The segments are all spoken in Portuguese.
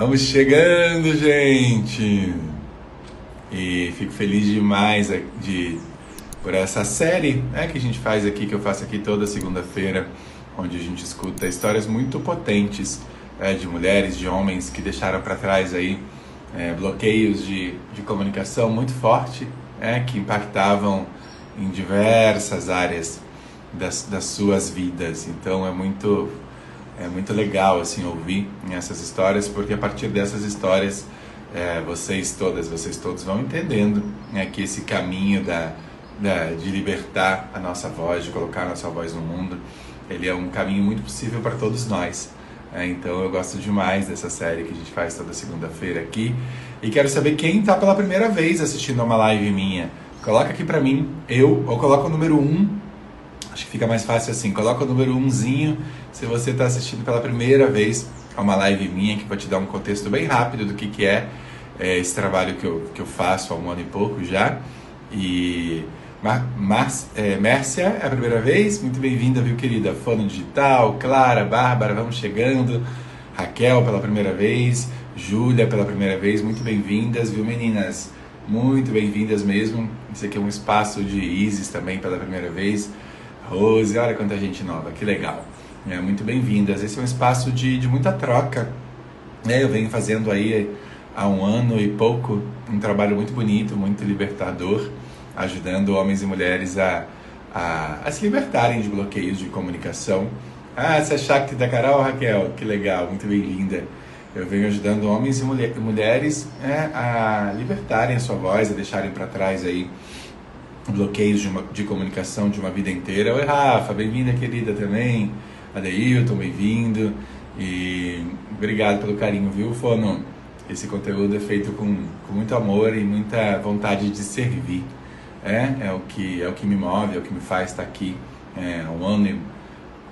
Vamos chegando, gente! E fico feliz demais de, por essa série né, que a gente faz aqui, que eu faço aqui toda segunda-feira, onde a gente escuta histórias muito potentes é, de mulheres, de homens que deixaram para trás aí é, bloqueios de, de comunicação muito forte, é, que impactavam em diversas áreas das, das suas vidas. Então é muito é muito legal assim ouvir essas histórias porque a partir dessas histórias é, vocês todas vocês todos vão entendendo né, que esse caminho da, da, de libertar a nossa voz de colocar a nossa voz no mundo ele é um caminho muito possível para todos nós. É, então eu gosto demais dessa série que a gente faz toda segunda-feira aqui. E quero saber quem está pela primeira vez assistindo a uma live minha. Coloca aqui para mim eu ou coloca o número 1 um, Acho que fica mais fácil assim. Coloca o número umzinho se você está assistindo pela primeira vez a uma live minha que vai te dar um contexto bem rápido do que, que é, é esse trabalho que eu, que eu faço há um ano e pouco já. E Mar, Mar, é, Mércia é a primeira vez, muito bem-vinda, viu, querida? Fono Digital, Clara, Bárbara, vamos chegando. Raquel pela primeira vez, Júlia pela primeira vez, muito bem-vindas, viu, meninas? Muito bem-vindas mesmo. Esse aqui é um espaço de Isis também pela primeira vez. Rose, olha quanta gente nova, que legal. É, muito bem-vindas. Esse é um espaço de, de muita troca. É, eu venho fazendo aí há um ano e pouco um trabalho muito bonito, muito libertador, ajudando homens e mulheres a, a, a se libertarem de bloqueios de comunicação. Ah, essa é Shakti da Carol, Raquel, que legal, muito bem-vinda. Eu venho ajudando homens e mulher, mulheres é, a libertarem a sua voz, a deixarem para trás aí bloqueios de, uma, de comunicação de uma vida inteira. Oi, Rafa, bem-vinda, querida, também. Adeilton, bem-vindo. E obrigado pelo carinho, viu, Fono? Esse conteúdo é feito com, com muito amor e muita vontade de servir. É, é o que é o que me move, é o que me faz estar aqui. É, um ano e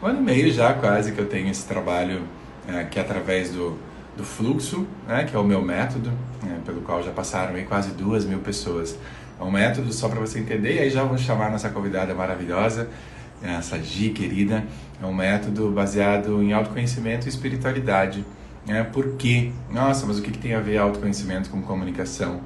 um ano e meio já quase que eu tenho esse trabalho é, que é através do, do fluxo, né, que é o meu método, é, pelo qual já passaram aí quase duas mil pessoas é um método só para você entender, e aí já vamos chamar nossa convidada maravilhosa, essa Gi querida. É um método baseado em autoconhecimento e espiritualidade. É, por quê? Nossa, mas o que, que tem a ver autoconhecimento com comunicação?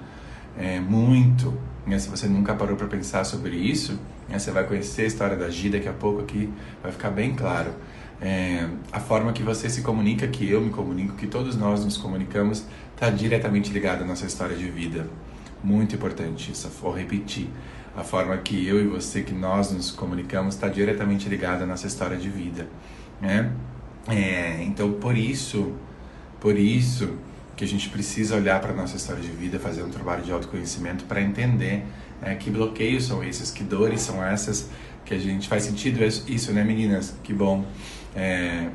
É, muito. Né? Se você nunca parou para pensar sobre isso, né? você vai conhecer a história da Gi daqui a pouco aqui, vai ficar bem claro. É, a forma que você se comunica, que eu me comunico, que todos nós nos comunicamos, está diretamente ligada à nossa história de vida. Muito importante isso, vou repetir. A forma que eu e você, que nós nos comunicamos, está diretamente ligada à nossa história de vida. Né? É, então, por isso, por isso que a gente precisa olhar para a nossa história de vida, fazer um trabalho de autoconhecimento para entender é, que bloqueios são esses, que dores são essas, que a gente faz sentido isso, né, meninas? Que bom. É,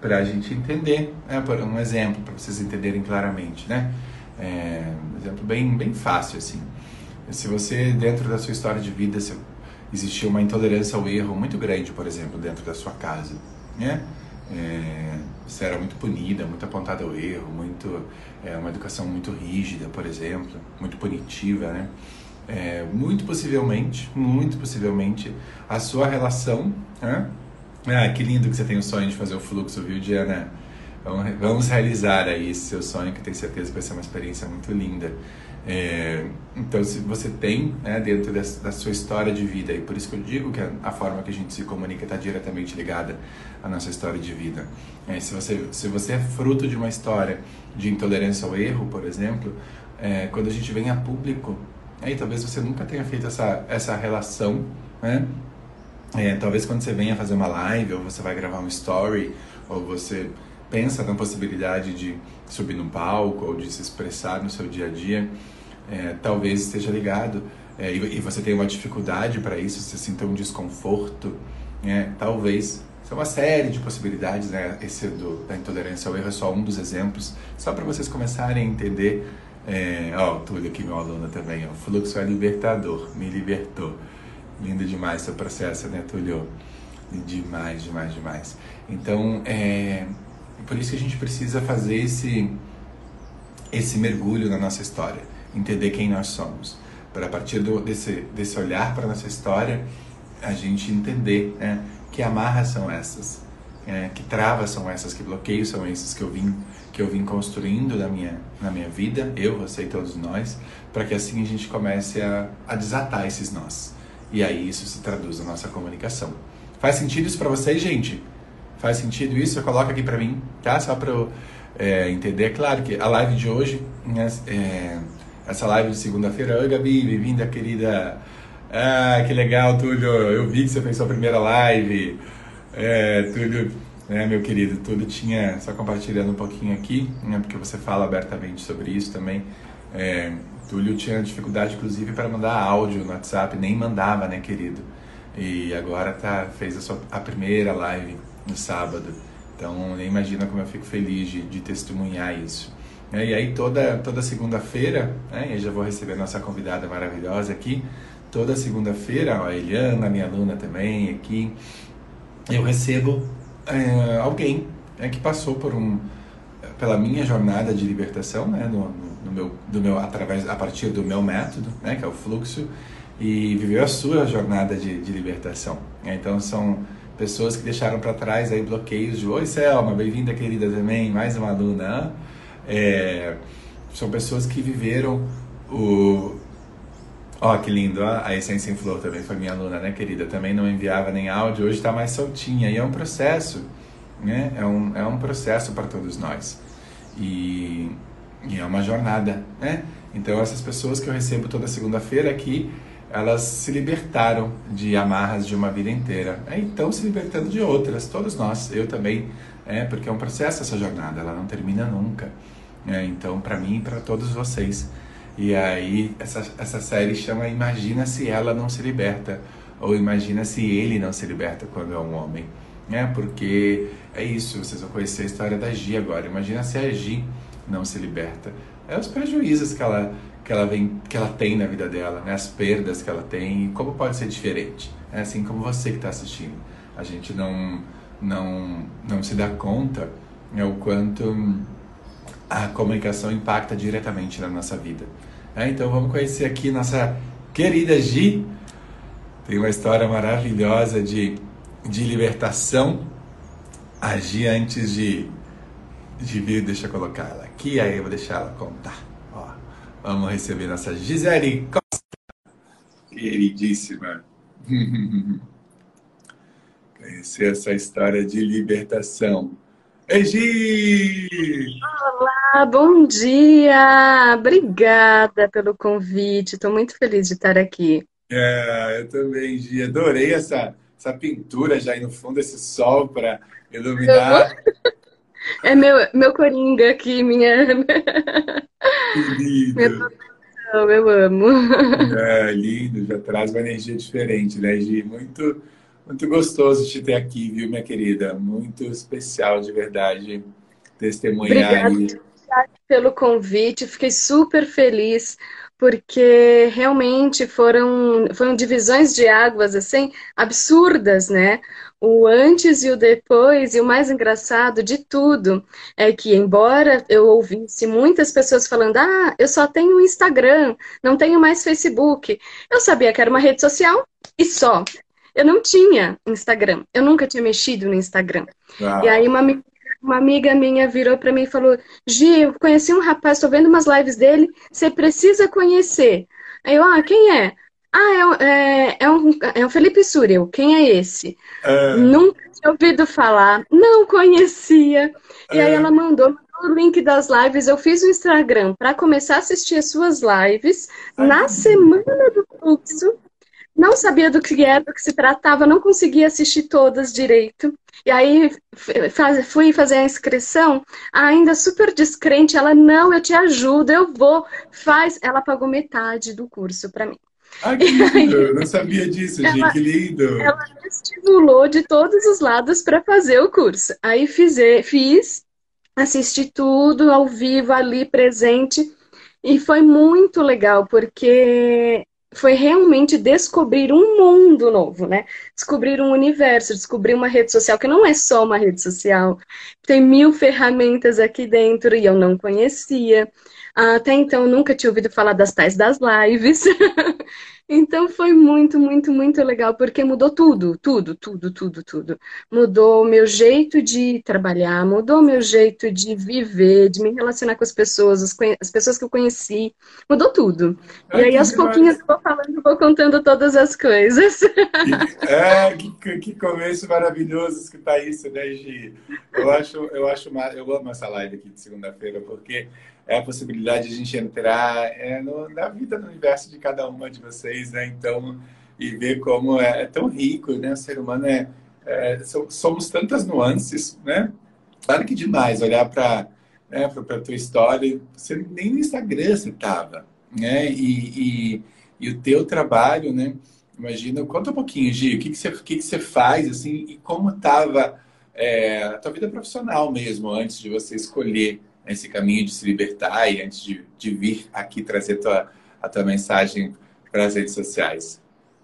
para a gente entender, é, por um exemplo, para vocês entenderem claramente, né? É, um exemplo bem, bem fácil, assim. Se você, dentro da sua história de vida, se existiu uma intolerância ao erro muito grande, por exemplo, dentro da sua casa, né? É, você era muito punida, muito apontada ao erro, muito é, uma educação muito rígida, por exemplo, muito punitiva, né? É, muito possivelmente, muito possivelmente, a sua relação, né? Ah, que lindo que você tem o sonho de fazer o fluxo, viu, Diana? Vamos realizar aí esse seu sonho, que tenho certeza que vai ser uma experiência muito linda. É, então, se você tem né, dentro dessa, da sua história de vida, e por isso que eu digo que a, a forma que a gente se comunica está diretamente ligada à nossa história de vida. É, se, você, se você é fruto de uma história de intolerância ao erro, por exemplo, é, quando a gente vem a público, aí talvez você nunca tenha feito essa, essa relação, né? É, talvez quando você venha fazer uma live, ou você vai gravar um story, ou você pensa na possibilidade de subir num palco ou de se expressar no seu dia a dia, é, talvez esteja ligado é, e, e, você tem uma dificuldade para isso, você sinta um desconforto, é, talvez. Isso é uma série de possibilidades, né? Esse do, da intolerância ao erro é só um dos exemplos, só para vocês começarem a entender. É, ó, o Túlio aqui, meu aluno também, ó, o fluxo é libertador, me libertou. Lindo demais seu processo, né, Túlio? Demais, demais, demais. Então, é, por isso que a gente precisa fazer esse, esse mergulho na nossa história, entender quem nós somos. Para a partir do, desse, desse olhar para a nossa história, a gente entender né, que amarras são essas. é, que travas são essas, que bloqueios são esses que eu vim que eu vim construindo na minha, na minha vida, eu, você e todos nós, para que assim a gente comece a, a desatar esses nós. E aí isso se traduz na nossa comunicação. Faz sentido isso para vocês, gente? Faz sentido isso? Coloca aqui para mim, tá? Só para eu é, entender. É claro que a live de hoje, né, é, essa live de segunda-feira. Oi, Gabi, bem-vinda, querida. Ah, que legal, Túlio. Eu vi que você fez sua primeira live. É, Túlio, né, meu querido, Túlio tinha, só compartilhando um pouquinho aqui, né, porque você fala abertamente sobre isso também. É, Túlio tinha dificuldade, inclusive, para mandar áudio no WhatsApp, nem mandava, né, querido? E agora tá, fez a, sua, a primeira live no sábado. Então, nem imagina como eu fico feliz de, de testemunhar isso. É, e aí, toda, toda segunda-feira, né, eu já vou receber nossa convidada maravilhosa aqui. Toda segunda-feira, a Eliana, minha aluna também, aqui, eu recebo é, alguém né, que passou por um, pela minha jornada de libertação, né, no, no, meu, do meu, através, a partir do meu método, né, que é o fluxo, e viveu a sua jornada de, de libertação. Então, são pessoas que deixaram para trás aí bloqueios de Oi Selma, bem-vinda querida também, mais uma aluna. É, são pessoas que viveram o. Ó, oh, que lindo, a Essência em Flor também foi minha aluna, né, querida? Também não enviava nem áudio, hoje está mais soltinha. E é um processo, né? É um, é um processo para todos nós. E, e é uma jornada, né? Então, essas pessoas que eu recebo toda segunda-feira aqui, elas se libertaram de amarras de uma vida inteira. É, então se libertando de outras, todos nós, eu também, é, porque é um processo essa jornada, ela não termina nunca. É, então, para mim e para todos vocês. E aí, essa, essa série chama Imagina se ela não se liberta, ou Imagina se ele não se liberta quando é um homem. É, porque é isso, vocês vão conhecer a história da Gi agora. Imagina se a Gi não se liberta. É os prejuízos que ela que ela vem, que ela tem na vida dela, né? As perdas que ela tem e como pode ser diferente. É assim como você que está assistindo, a gente não não não se dá conta né, o quanto a comunicação impacta diretamente na nossa vida. É, então vamos conhecer aqui nossa querida Gi. Tem uma história maravilhosa de, de libertação. A Gi antes de, de vir, deixa eu colocar ela aqui, aí eu vou deixar ela contar. Vamos receber nossa Gisele Costa, queridíssima. Conhecer essa história de libertação. Egi! Olá, bom dia! Obrigada pelo convite. Estou muito feliz de estar aqui. É, eu também, Gi. Adorei essa, essa pintura já aí no fundo, esse sol para iluminar. É meu, meu coringa aqui, minha. Meu eu amo. É, lindo, já traz uma energia diferente, né, Gi? Muito, muito gostoso te ter aqui, viu, minha querida? Muito especial, de verdade, testemunhar Obrigada pelo convite, fiquei super feliz porque realmente foram, foram divisões de águas assim absurdas, né? O antes e o depois, e o mais engraçado de tudo é que, embora eu ouvisse muitas pessoas falando, ah, eu só tenho Instagram, não tenho mais Facebook, eu sabia que era uma rede social e só. Eu não tinha Instagram, eu nunca tinha mexido no Instagram. Uau. E aí uma uma amiga minha virou para mim e falou: Gi, eu conheci um rapaz, estou vendo umas lives dele, você precisa conhecer. Aí eu, ah, quem é? Ah, é, é, é, um, é um Felipe Surel. Quem é esse? É... Nunca tinha ouvido falar, não conhecia. E aí é. ela mandou o link das lives. Eu fiz o Instagram para começar a assistir as suas lives Ai, na semana do fluxo. Não sabia do que era, do que se tratava, não conseguia assistir todas direito. E aí fui fazer a inscrição, ainda super descrente, ela, não, eu te ajudo, eu vou, faz. Ela pagou metade do curso para mim. Ah, que lindo! Eu não sabia disso, ela, gente, que lindo! Ela me estimulou de todos os lados para fazer o curso. Aí fiz, fiz, assisti tudo ao vivo ali, presente, e foi muito legal, porque foi realmente descobrir um mundo novo, né? Descobrir um universo, descobrir uma rede social que não é só uma rede social. Tem mil ferramentas aqui dentro e eu não conhecia. Até então nunca tinha ouvido falar das tais das lives. Então foi muito, muito, muito legal, porque mudou tudo, tudo, tudo, tudo, tudo. Mudou o meu jeito de trabalhar, mudou o meu jeito de viver, de me relacionar com as pessoas, as, as pessoas que eu conheci, mudou tudo. e aí, aos pouquinhos, eu vou falando, vou contando todas as coisas. É, que, que começo maravilhoso escutar isso, né, Gi? Eu acho, eu acho, eu amo essa live aqui de segunda-feira, porque é a possibilidade de a gente entrar é, no, na vida, no universo de cada uma de vocês, né? Então, e ver como é, é tão rico, né? O ser humano é, é somos tantas nuances, né? Claro que demais olhar para né, para tua história, você nem no Instagram você estava, né? E, e, e, o teu trabalho, né? Imagina, conta um pouquinho, Gi, o que, que, você, o que, que você faz, assim, e como estava é, a tua vida profissional mesmo, antes de você escolher esse caminho de se libertar e antes de, de vir aqui trazer tua, a tua mensagem para as redes sociais?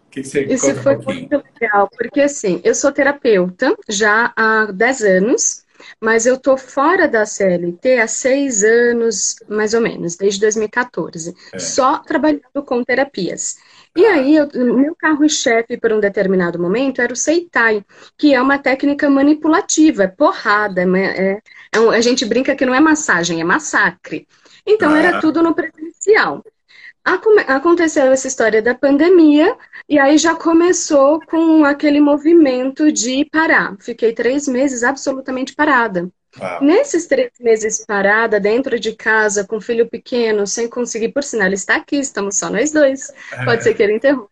O que, que você Isso foi um muito legal, porque assim, eu sou terapeuta já há 10 anos, mas eu tô fora da CLT há seis anos, mais ou menos, desde 2014, é. só trabalhando com terapias. E aí, o meu carro-chefe, por um determinado momento, era o Seitai, que é uma técnica manipulativa, é porrada. É, é um, a gente brinca que não é massagem, é massacre. Então, era ah. tudo no presencial. Aconteceu essa história da pandemia, e aí já começou com aquele movimento de parar. Fiquei três meses absolutamente parada. Nesses três meses parada, dentro de casa, com filho pequeno, sem conseguir, por sinal, ele está aqui, estamos só nós dois. Pode ser que ele interrompa.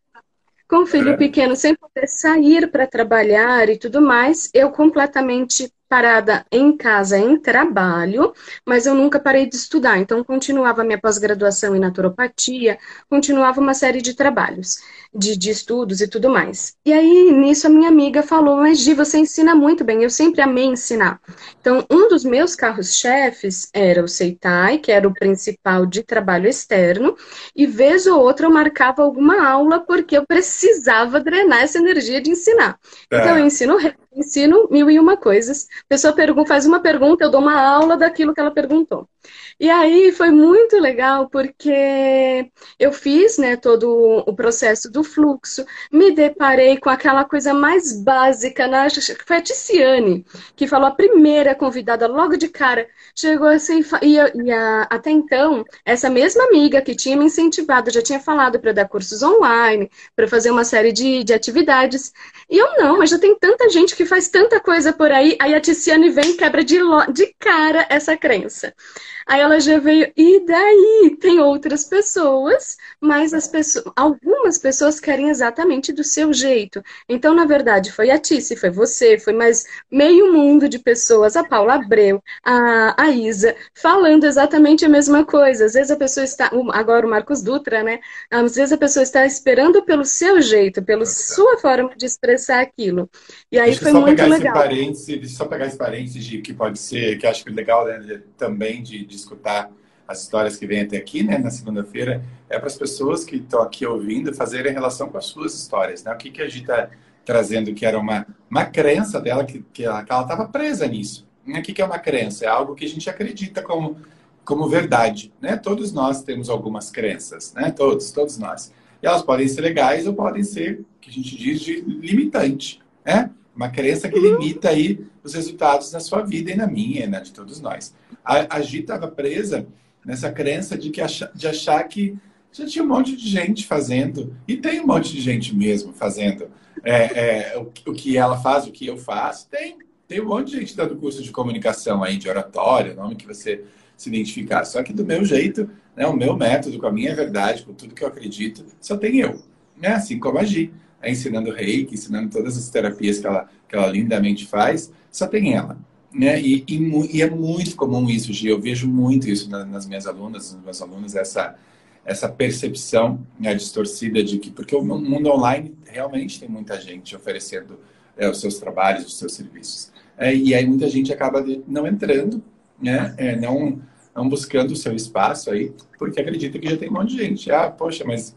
Com filho é. pequeno, sem poder sair para trabalhar e tudo mais, eu completamente parada em casa, em trabalho, mas eu nunca parei de estudar. Então, continuava minha pós-graduação em naturopatia, continuava uma série de trabalhos, de, de, estudos e tudo mais. E aí, nisso, a minha amiga falou: Mas, Gi, você ensina muito bem. Eu sempre amei ensinar. Então, um dos meus carros-chefes era o Seitai, que era o principal de trabalho externo, e vez ou outra eu marcava alguma aula porque eu precisava drenar essa energia de ensinar. É. Então, eu ensino ensino mil e uma coisas. A pessoa pergunta, faz uma pergunta, eu dou uma aula daquilo que ela perguntou. E aí foi muito legal porque eu fiz né, todo o processo do fluxo, me deparei com aquela coisa mais básica, na, foi a Ticiane, que falou a primeira convidada logo de cara, chegou assim, e, e a, até então, essa mesma amiga que tinha me incentivado, já tinha falado para dar cursos online, para fazer uma série de, de atividades, e eu não, mas já tem tanta gente que faz tanta coisa por aí, aí a Ticiane vem e quebra de, de cara essa crença. Aí ela já veio, e daí? Tem outras pessoas, mas as pessoas, algumas pessoas querem exatamente do seu jeito. Então, na verdade, foi a Tice, foi você, foi mais meio mundo de pessoas, a Paula Abreu, a, a Isa, falando exatamente a mesma coisa. Às vezes a pessoa está, agora o Marcos Dutra, né? Às vezes a pessoa está esperando pelo seu jeito, pela sua forma de expressar aquilo. E aí foi muito legal. Esse parênteses, só pegar esse parênteses de, que pode ser, que acho que é legal né, também de, de escutar as histórias que vêm até aqui, né, na segunda-feira, é para as pessoas que estão aqui ouvindo fazerem relação com as suas histórias, né? O que, que a gente está trazendo que era uma, uma crença dela, que, que ela estava presa nisso. O que, que é uma crença? É algo que a gente acredita como, como verdade, né? Todos nós temos algumas crenças, né? Todos, todos nós. E elas podem ser legais ou podem ser, que a gente diz, de limitante, né? Uma crença que limita aí os resultados na sua vida e na minha, né? De todos nós. A, a Gi estava presa nessa crença de, que achar, de achar que já tinha um monte de gente fazendo, e tem um monte de gente mesmo fazendo é, é, o, o, que ela faz, o que eu faço, tem. Tem um monte de gente dando curso de comunicação aí, de oratório, nome que você se identificar. Só que do meu jeito, né, o meu método, com a minha verdade, com tudo que eu acredito, só tem eu. Né? Assim como a Gi, ensinando reiki, ensinando todas as terapias que ela, que ela lindamente faz, só tem ela. Né? E, e, e, é muito comum isso, Gi. Eu vejo muito isso nas minhas alunas, nos meus alunos, essa, essa percepção né, distorcida de que, porque o mundo online realmente tem muita gente oferecendo é, os seus trabalhos, os seus serviços. É, e aí muita gente acaba não entrando, né? É, não, não buscando o seu espaço aí, porque acredita que já tem um monte de gente. Ah, poxa, mas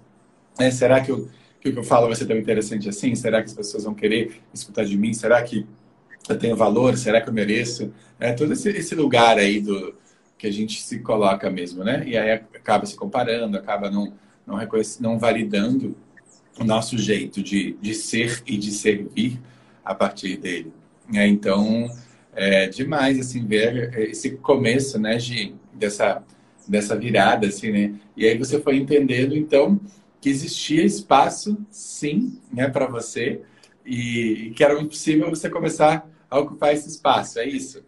é, será que, eu, que o que eu falo vai ser tão interessante assim? Será que as pessoas vão querer escutar de mim? Será que eu tenho valor? Será que eu mereço? É todo esse, esse lugar aí do que a gente se coloca mesmo, né? E aí acaba se comparando, acaba não não, não validando o nosso jeito de, de ser e de servir a partir dele. É, então, é demais, assim, ver esse começo, né, de, dessa, dessa virada, assim, né? E aí você foi entendendo, então, que existia espaço, sim, né, para você, e, que era impossível você começar a ocupar esse espaço, é isso?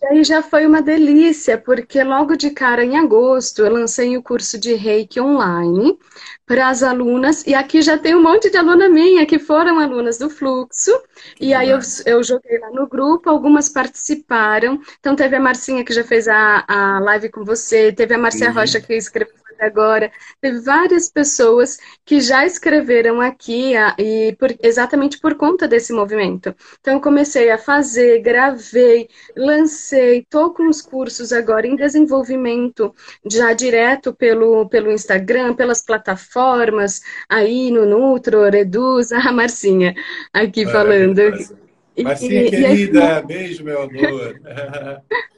E aí já foi uma delícia, porque logo de cara em agosto eu lancei o curso de Reiki online para as alunas, e aqui já tem um monte de aluna minha que foram alunas do Fluxo, que e aí eu, eu, joguei lá no grupo, algumas participaram, então teve a Marcinha que já fez a, a live com você, teve a Marcia uhum. Rocha que escreveu agora. Teve várias pessoas que já escreveram aqui e por, exatamente por conta desse movimento. Então, eu comecei a fazer, gravei, lancei, estou com os cursos agora em desenvolvimento, já direto pelo, pelo Instagram, pelas plataformas, aí no Nutro, Reduz, a Marcinha aqui falando. Marcinha, e, querida, e aí... beijo, meu amor.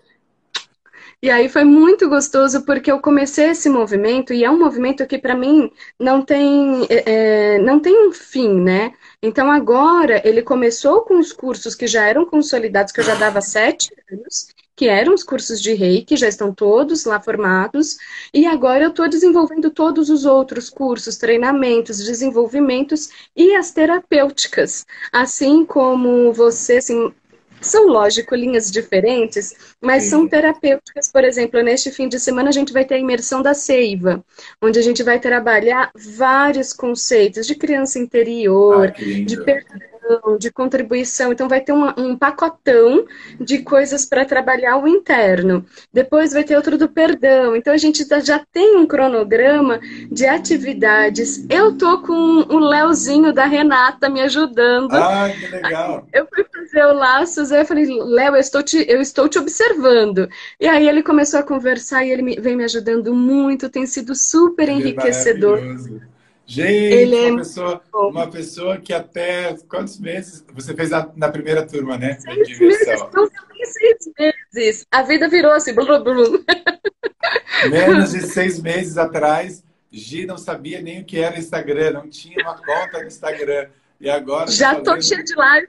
E aí foi muito gostoso porque eu comecei esse movimento e é um movimento que para mim não tem, é, é, não tem um fim, né? Então agora ele começou com os cursos que já eram consolidados, que eu já dava sete anos, que eram os cursos de reiki, já estão todos lá formados, e agora eu estou desenvolvendo todos os outros cursos, treinamentos, desenvolvimentos e as terapêuticas. Assim como você, assim, são, lógico, linhas diferentes, mas Sim. são terapêuticas. Por exemplo, neste fim de semana a gente vai ter a imersão da seiva, onde a gente vai trabalhar vários conceitos de criança interior, ah, de de contribuição. Então, vai ter uma, um pacotão de coisas para trabalhar o interno. Depois vai ter outro do perdão. Então, a gente já tem um cronograma de atividades. Eu tô com o Léozinho da Renata me ajudando. Ah, que legal! Eu fui fazer o Laços, aí eu falei, Léo, eu estou, te, eu estou te observando. E aí ele começou a conversar e ele me, vem me ajudando muito, tem sido super enriquecedor. É Gente, uma, é pessoa, uma pessoa que até quantos meses você fez na, na primeira turma, né? Seis meses, não seis meses. A vida virou assim, blum, blum. Menos de seis meses atrás, Gi não sabia nem o que era Instagram, não tinha uma conta no Instagram. E agora. Já tô cheia de live.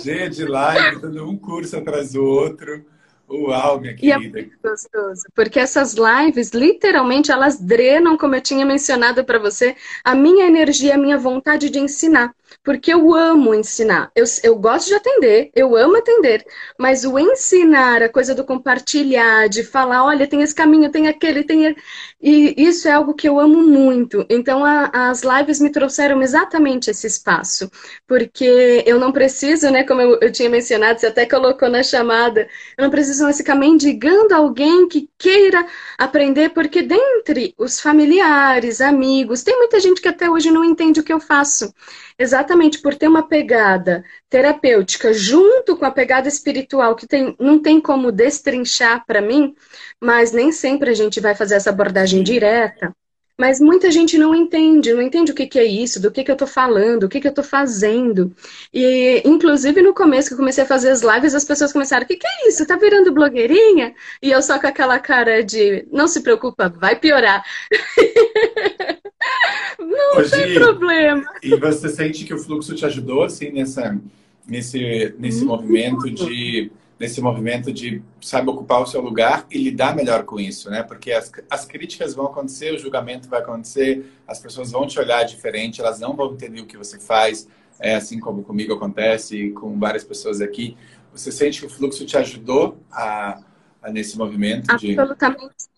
Cheia de live, dando um curso atrás do outro. Uau, minha querida. E é muito gostoso, porque essas lives, literalmente, elas drenam, como eu tinha mencionado para você, a minha energia, a minha vontade de ensinar. Porque eu amo ensinar. Eu, eu gosto de atender, eu amo atender, mas o ensinar, a coisa do compartilhar, de falar, olha, tem esse caminho, tem aquele, tem. E isso é algo que eu amo muito. Então, a, as lives me trouxeram exatamente esse espaço. Porque eu não preciso, né, como eu, eu tinha mencionado, você até colocou na chamada, eu não preciso ficar mendigando alguém que queira aprender, porque dentre os familiares, amigos, tem muita gente que até hoje não entende o que eu faço. Exatamente por ter uma pegada terapêutica junto com a pegada espiritual, que tem, não tem como destrinchar para mim, mas nem sempre a gente vai fazer essa abordagem direta. Mas muita gente não entende, não entende o que, que é isso, do que, que eu estou falando, o que, que eu estou fazendo. E, inclusive, no começo que eu comecei a fazer as lives, as pessoas começaram, o que, que é isso? Tá virando blogueirinha? E eu só com aquela cara de, não se preocupa, vai piorar. não Hoje, tem problema. E você sente que o fluxo te ajudou, assim, nessa, nesse, nesse movimento de nesse movimento de sabe ocupar o seu lugar e lidar melhor com isso, né? Porque as, as críticas vão acontecer, o julgamento vai acontecer, as pessoas vão te olhar diferente, elas não vão entender o que você faz, é assim como comigo acontece e com várias pessoas aqui. Você sente que o fluxo te ajudou a, a nesse movimento Absolutamente. De...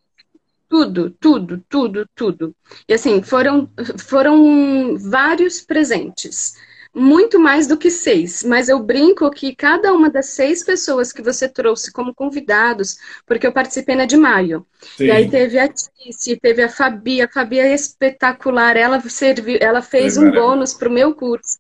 Tudo, tudo, tudo, tudo. E assim, foram, foram vários presentes muito mais do que seis, mas eu brinco que cada uma das seis pessoas que você trouxe como convidados, porque eu participei na de maio, Sim. e aí teve a Tice, teve a Fabi, a Fabi é espetacular, ela serviu, ela fez é um bônus para o meu curso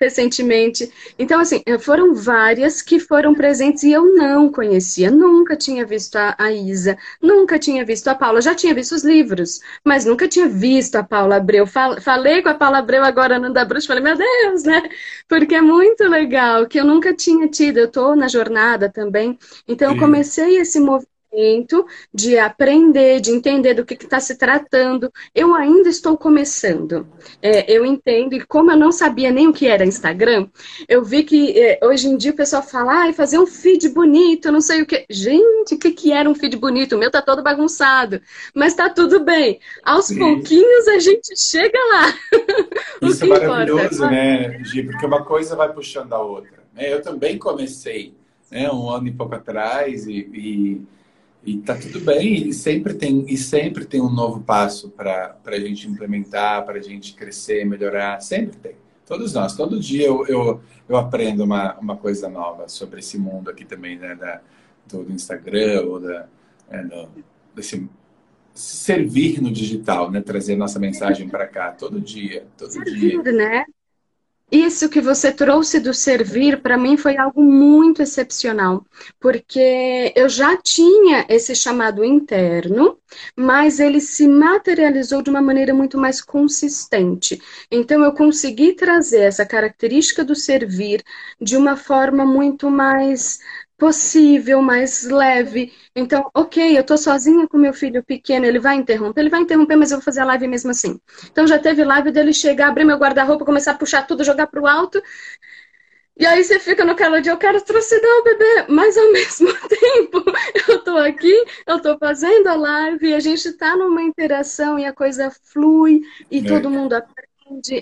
recentemente. Então, assim, eh, foram várias que foram presentes e eu não conhecia. Nunca tinha visto a, a Isa, nunca tinha visto a Paula. Já tinha visto os livros, mas nunca tinha visto a Paula Abreu. falei com a Paula Abreu agora no da Bruxa, falei, meu Deus, né? Porque é muito legal, que eu nunca tinha tido. Eu tô na jornada também. Então, eu comecei esse movimento momento de aprender, de entender do que está se tratando. Eu ainda estou começando. É, eu entendo, e como eu não sabia nem o que era Instagram, eu vi que é, hoje em dia o pessoal fala, ah, fazer um feed bonito, não sei o que. Gente, o que, que era um feed bonito? O meu tá todo bagunçado. Mas tá tudo bem. Aos Sim. pouquinhos a gente chega lá. Isso é maravilhoso, importa, né, Gi? Porque uma coisa vai puxando a outra. Né? Eu também comecei né, um ano e pouco atrás e, e e tá tudo bem, e sempre tem, e sempre tem um novo passo para a gente implementar, para a gente crescer, melhorar. Sempre tem. Todos nós. Todo dia eu, eu, eu aprendo uma, uma coisa nova sobre esse mundo aqui também, né? Da, do, do Instagram, ou da, é, do, desse servir no digital, né? Trazer nossa mensagem para cá todo dia, todo servir, dia. né? Isso que você trouxe do servir, para mim, foi algo muito excepcional, porque eu já tinha esse chamado interno, mas ele se materializou de uma maneira muito mais consistente. Então, eu consegui trazer essa característica do servir de uma forma muito mais possível, mais leve. Então, ok, eu tô sozinha com meu filho pequeno, ele vai interromper, ele vai interromper, mas eu vou fazer a live mesmo assim. Então já teve live dele chegar, abrir meu guarda-roupa, começar a puxar tudo, jogar pro alto. E aí você fica no calor de eu quero trucidar o bebê, mas ao mesmo tempo eu tô aqui, eu tô fazendo a live, a gente tá numa interação e a coisa flui e é. todo mundo aprende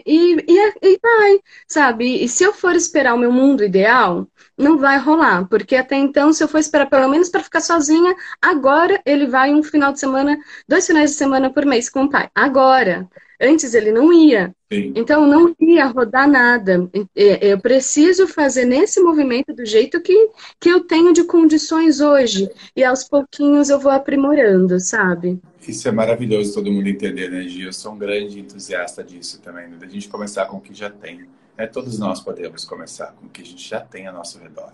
e, e, e vai, sabe? E se eu for esperar o meu mundo ideal, não vai rolar, porque até então, se eu for esperar pelo menos para ficar sozinha, agora ele vai um final de semana, dois finais de semana por mês com o pai. Agora. Antes ele não ia. Sim. Então não ia rodar nada. Eu preciso fazer nesse movimento do jeito que, que eu tenho de condições hoje. E aos pouquinhos eu vou aprimorando, sabe? Isso é maravilhoso todo mundo entender, né, Gi? Eu sou um grande entusiasta disso também, né? da gente começar com o que já tem. Né? Todos nós podemos começar com o que a gente já tem ao nosso redor.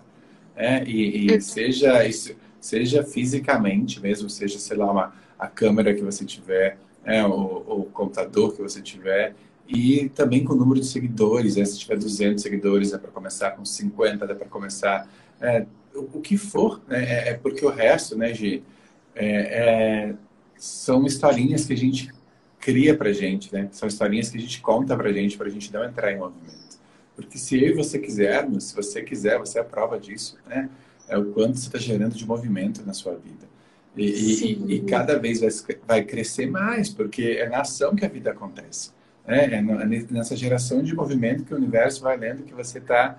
Né? E, e seja isso, seja fisicamente mesmo, seja, sei lá, uma, a câmera que você tiver, né? o, o computador que você tiver, e também com o número de seguidores. Né? Se tiver 200 seguidores, é para começar com 50, é para começar. É, o, o, que for, né? é, é, porque o resto, né, Gi, é, é são historinhas que a gente cria pra gente, né? São historinhas que a gente conta pra gente, pra gente não entrar em movimento. Porque se eu e você quisermos, se você quiser, você é a prova disso, né? É o quanto você está gerando de movimento na sua vida. E, e, e, cada vez vai, vai crescer mais, porque é na ação que a vida acontece. Né? É, é nessa geração de movimento que o universo vai lendo que você está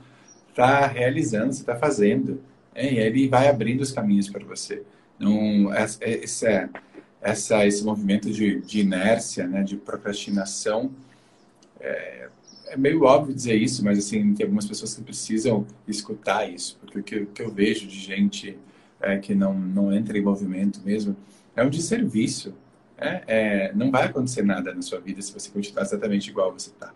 tá realizando, você está fazendo. Né? E ele vai abrindo os caminhos para você. Não, essa, é, essa, esse movimento de, de inércia, né, de procrastinação, é, é, meio óbvio dizer isso, mas assim, tem algumas pessoas que precisam escutar isso, porque o que, o que eu vejo de gente é, que não, não entra em movimento mesmo é um desserviço. É, é, não vai acontecer nada na sua vida se você continuar exatamente igual você está.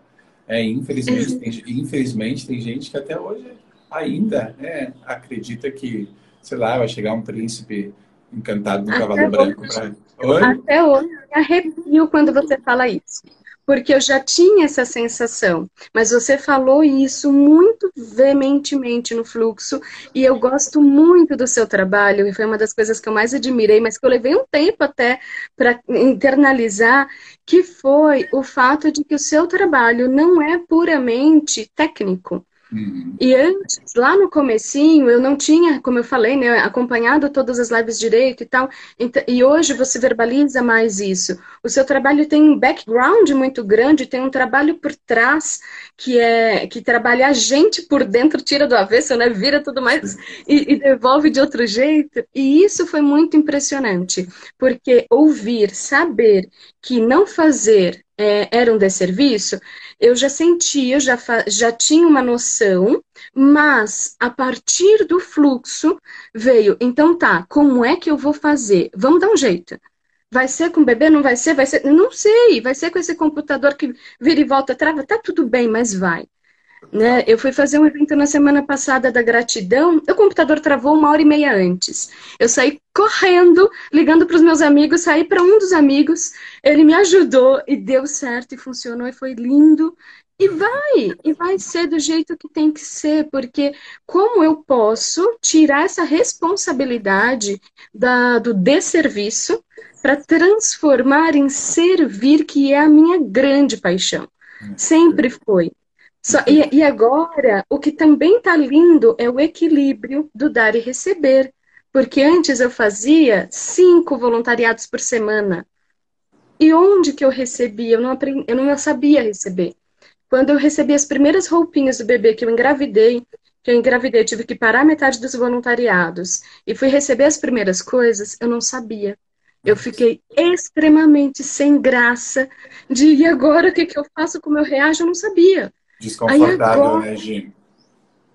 É, infelizmente, tem, infelizmente, tem gente que até hoje ainda é, acredita que, sei lá, vai chegar um príncipe encantado no cavalo branco. Pra... Oi? Até hoje me arrepio quando você fala isso. Porque eu já tinha essa sensação, mas você falou isso muito veementemente no fluxo, e eu gosto muito do seu trabalho, e foi uma das coisas que eu mais admirei, mas que eu levei um tempo até para internalizar, que foi o fato de que o seu trabalho não é puramente técnico. Uhum. E antes, lá no comecinho, eu não tinha, como eu falei, né, acompanhado todas as lives direito e tal. E hoje você verbaliza mais isso. O seu trabalho tem um background muito grande, tem um trabalho por trás que é que trabalha a gente por dentro, tira do avesso, né, vira tudo mais e, e devolve de outro jeito. E isso foi muito impressionante, porque ouvir, saber que não fazer é, era um desserviço, eu já sentia, já, já tinha uma noção, mas a partir do fluxo veio, então tá, como é que eu vou fazer? Vamos dar um jeito. Vai ser com o bebê? Não vai ser? Vai ser? Não sei. Vai ser com esse computador que vira e volta, trava? Tá tudo bem, mas vai. Né? Eu fui fazer um evento na semana passada da gratidão, o computador travou uma hora e meia antes. Eu saí correndo, ligando para os meus amigos, saí para um dos amigos, ele me ajudou e deu certo e funcionou e foi lindo. E vai, e vai ser do jeito que tem que ser, porque como eu posso tirar essa responsabilidade da, do desserviço para transformar em servir, que é a minha grande paixão. Sempre foi. Só, e, e agora, o que também está lindo é o equilíbrio do dar e receber. Porque antes eu fazia cinco voluntariados por semana. E onde que eu recebia? Eu não, aprendi, eu não sabia receber. Quando eu recebi as primeiras roupinhas do bebê que eu engravidei, que eu engravidei, tive que parar metade dos voluntariados e fui receber as primeiras coisas, eu não sabia. Eu fiquei extremamente sem graça de e agora o que, que eu faço, como eu reajo, eu não sabia. Desconfortável, agora, né, Gi?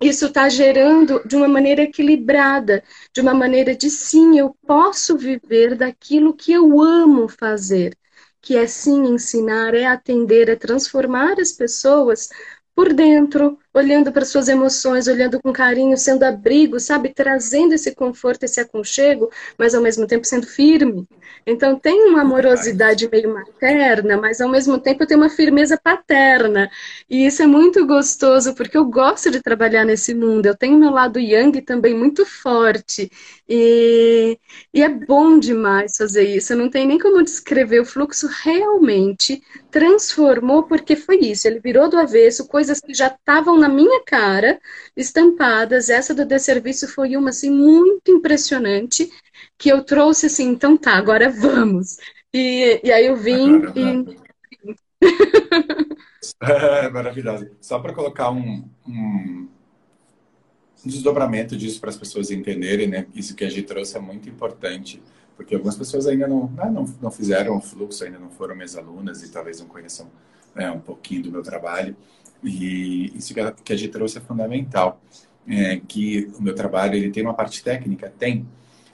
Isso está gerando de uma maneira equilibrada, de uma maneira de sim, eu posso viver daquilo que eu amo fazer que é sim ensinar, é atender, é transformar as pessoas por dentro, olhando para suas emoções, olhando com carinho, sendo abrigo, sabe? Trazendo esse conforto, esse aconchego, mas ao mesmo tempo sendo firme. Então tem uma amorosidade meio materna, mas ao mesmo tempo tem uma firmeza paterna. E isso é muito gostoso, porque eu gosto de trabalhar nesse mundo. Eu tenho meu lado yang também muito forte. E, e é bom demais fazer isso. Não tem nem como descrever. O fluxo realmente transformou, porque foi isso. Ele virou do avesso, coisas que já estavam na minha cara, estampadas. Essa do desserviço foi uma assim muito impressionante que eu trouxe assim, então tá, agora vamos. E, e aí eu vim e. É, maravilhosa. Só para colocar um, um, um desdobramento disso para as pessoas entenderem, né? Isso que a gente trouxe é muito importante, porque algumas pessoas ainda não, né, não, não fizeram o fluxo, ainda não foram minhas alunas e talvez não conheçam né, um pouquinho do meu trabalho. E isso que a gente trouxe é fundamental, é, que o meu trabalho ele tem uma parte técnica, tem,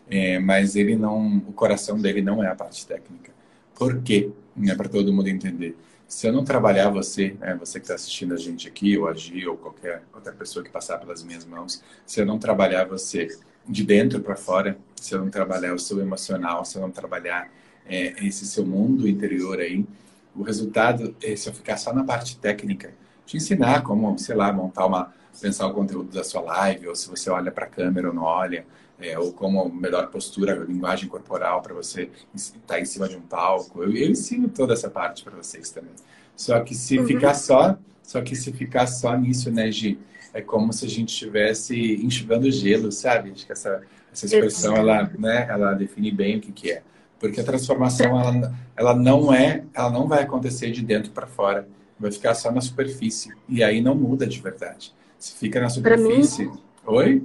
é, mas ele não, o coração dele não é a parte técnica. Por quê? É para todo mundo entender. Se eu não trabalhar você, né, você que está assistindo a gente aqui, ou a Gi, ou qualquer outra pessoa que passar pelas minhas mãos, se eu não trabalhar você de dentro para fora, se eu não trabalhar o seu emocional, se eu não trabalhar é, esse seu mundo interior aí, o resultado, é, se eu ficar só na parte técnica, te ensinar como, sei lá, montar uma, pensar o conteúdo da sua live, ou se você olha para a câmera ou não olha, é, ou como melhor postura, linguagem corporal para você estar tá em cima de um palco. Eu, eu ensino toda essa parte para vocês também. Só que se uhum. ficar só, só que se ficar só nisso, né, Gi, é como se a gente estivesse enxugando gelo, sabe? Acho que essa, essa expressão ela, né, ela define bem o que, que é. Porque a transformação ela, ela não é, ela não vai acontecer de dentro para fora, vai ficar só na superfície e aí não muda de verdade. Se fica na superfície, mim... oi?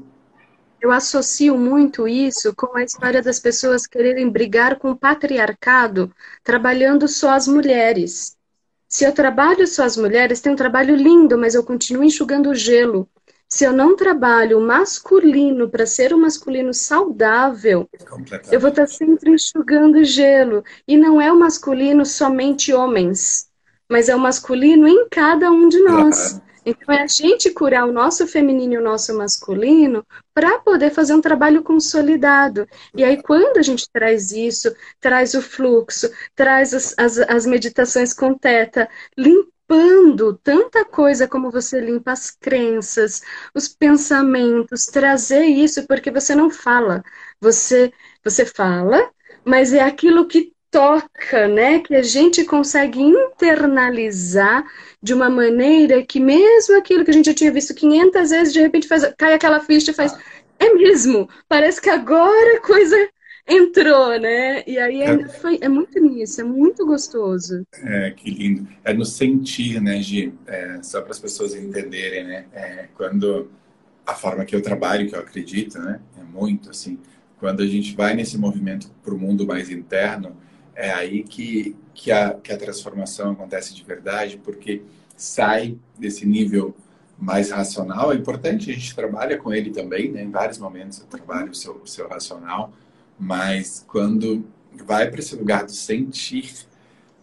Eu associo muito isso com a história das pessoas quererem brigar com o patriarcado, trabalhando só as mulheres. Se eu trabalho só as mulheres, tem um trabalho lindo, mas eu continuo enxugando o gelo. Se eu não trabalho masculino para ser um masculino saudável, eu vou estar sempre enxugando gelo. E não é o masculino somente homens, mas é o masculino em cada um de nós. Então, é a gente curar o nosso feminino e o nosso masculino para poder fazer um trabalho consolidado. E aí, quando a gente traz isso, traz o fluxo, traz as, as, as meditações com teta, limpando tanta coisa como você limpa as crenças, os pensamentos, trazer isso, porque você não fala. Você, você fala, mas é aquilo que toca, né? Que a gente consegue internalizar de uma maneira que mesmo aquilo que a gente já tinha visto 500 vezes, de repente faz, cai aquela ficha e faz, é mesmo, parece que agora a coisa entrou, né? E aí é, é, foi, é muito nisso, é muito gostoso. É, que lindo. É no sentir, né, Gi? É, só para as pessoas entenderem, né? É, quando a forma que eu trabalho, que eu acredito, né? É muito assim. Quando a gente vai nesse movimento para o mundo mais interno, é aí que, que, a, que a transformação acontece de verdade, porque sai desse nível mais racional. É importante, a gente trabalha com ele também, né? em vários momentos eu trabalho o seu, o seu racional, mas quando vai para esse lugar do sentir,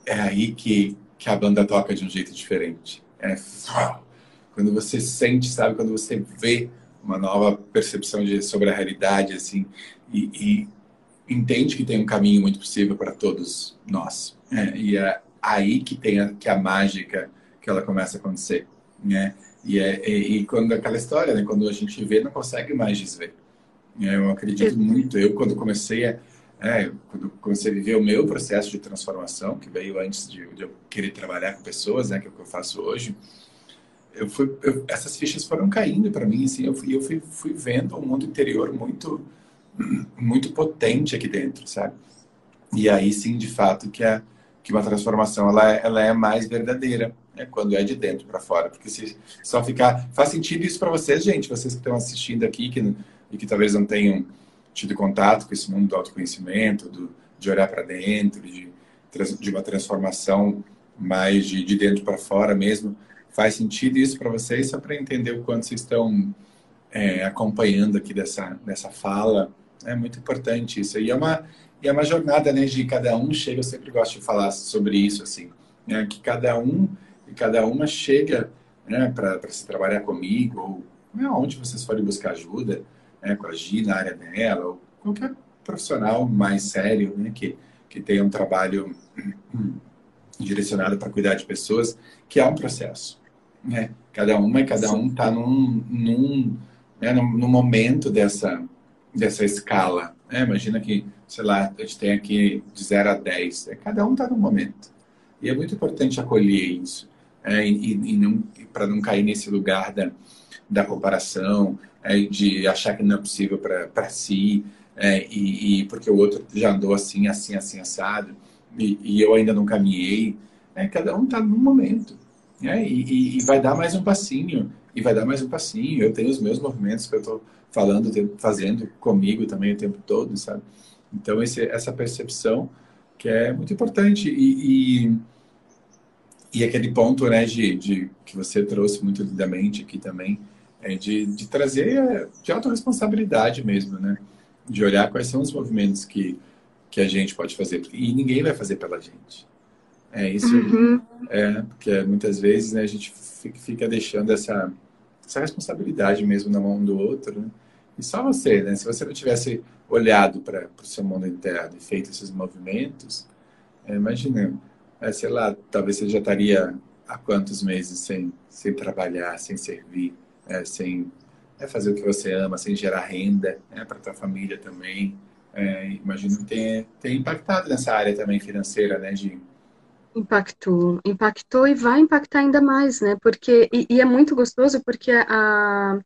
é aí que, que a banda toca de um jeito diferente. É quando você sente, sabe? Quando você vê uma nova percepção de, sobre a realidade, assim, e, e entende que tem um caminho muito possível para todos nós. É, e é aí que tem a, que a mágica que ela começa a acontecer, né? E, é, e, e quando aquela história, né? Quando a gente vê, não consegue mais desver. É, eu acredito muito. Eu, quando comecei a, é, quando comecei a viver o meu processo de transformação, que veio antes de, de eu querer trabalhar com pessoas, né? Que é o que eu faço hoje, eu fui, eu, essas fichas foram caindo para mim, assim, eu fui, eu fui, fui vendo um mundo interior muito, muito potente aqui dentro, sabe? E aí sim, de fato, que a que uma transformação ela, é, ela é mais verdadeira, né? quando é de dentro para fora, porque se só ficar faz sentido isso para vocês, gente, vocês que estão assistindo aqui que, e que talvez não tenham tido contato com esse mundo do autoconhecimento, do, de olhar para dentro, de, de uma transformação mais de, de dentro para fora mesmo. Faz sentido isso para vocês, só para entender o quanto vocês estão é, acompanhando aqui dessa, dessa fala. É muito importante isso. E é uma, e é uma jornada né, de cada um chega, eu sempre gosto de falar sobre isso, assim, né, que cada um e cada uma chega né, para se trabalhar comigo, ou né, onde vocês forem buscar ajuda, né, com a Gi na área dela, ou qualquer profissional mais sério né, que, que tenha um trabalho direcionado para cuidar de pessoas, que é um processo né? Cada uma e cada um está num, num, né, num, num, momento dessa, dessa escala. Né? Imagina que, sei lá, a gente tem aqui de 0 a 10. Né? Cada um está num momento. E é muito importante acolher isso. É, e, e não para não cair nesse lugar da, da comparação, é, de achar que não é possível para si, é, e, e, porque o outro já andou assim, assim, assim, assado, e, e eu ainda não caminhei. É, cada um está num momento. Né? E, e, vai dar mais um passinho, e vai dar mais um passinho. Eu tenho os meus movimentos que eu estou falando, fazendo comigo também o tempo todo, sabe? Então, esse, essa percepção que é muito importante. E, e, e aquele ponto né, de, de, que você trouxe muito lindamente aqui também, é de, de trazer de autorresponsabilidade mesmo, né? De olhar quais são os movimentos que, que a gente pode fazer. E ninguém vai fazer pela gente. É isso. Uhum. É, porque muitas vezes né, a gente fica deixando essa, essa responsabilidade mesmo na mão do outro, né? E só você, né? Se você não tivesse olhado para o seu mundo interno e feito esses movimentos, é, imagina, é, sei lá, talvez você já estaria há quantos meses sem, sem trabalhar, sem servir, é, sem é, fazer o que você ama, sem gerar renda né, para tua família também. É, imagino que tenha, tenha impactado nessa área também financeira, né, de Impactou, impactou e vai impactar ainda mais, né? Porque, e, e é muito gostoso porque a,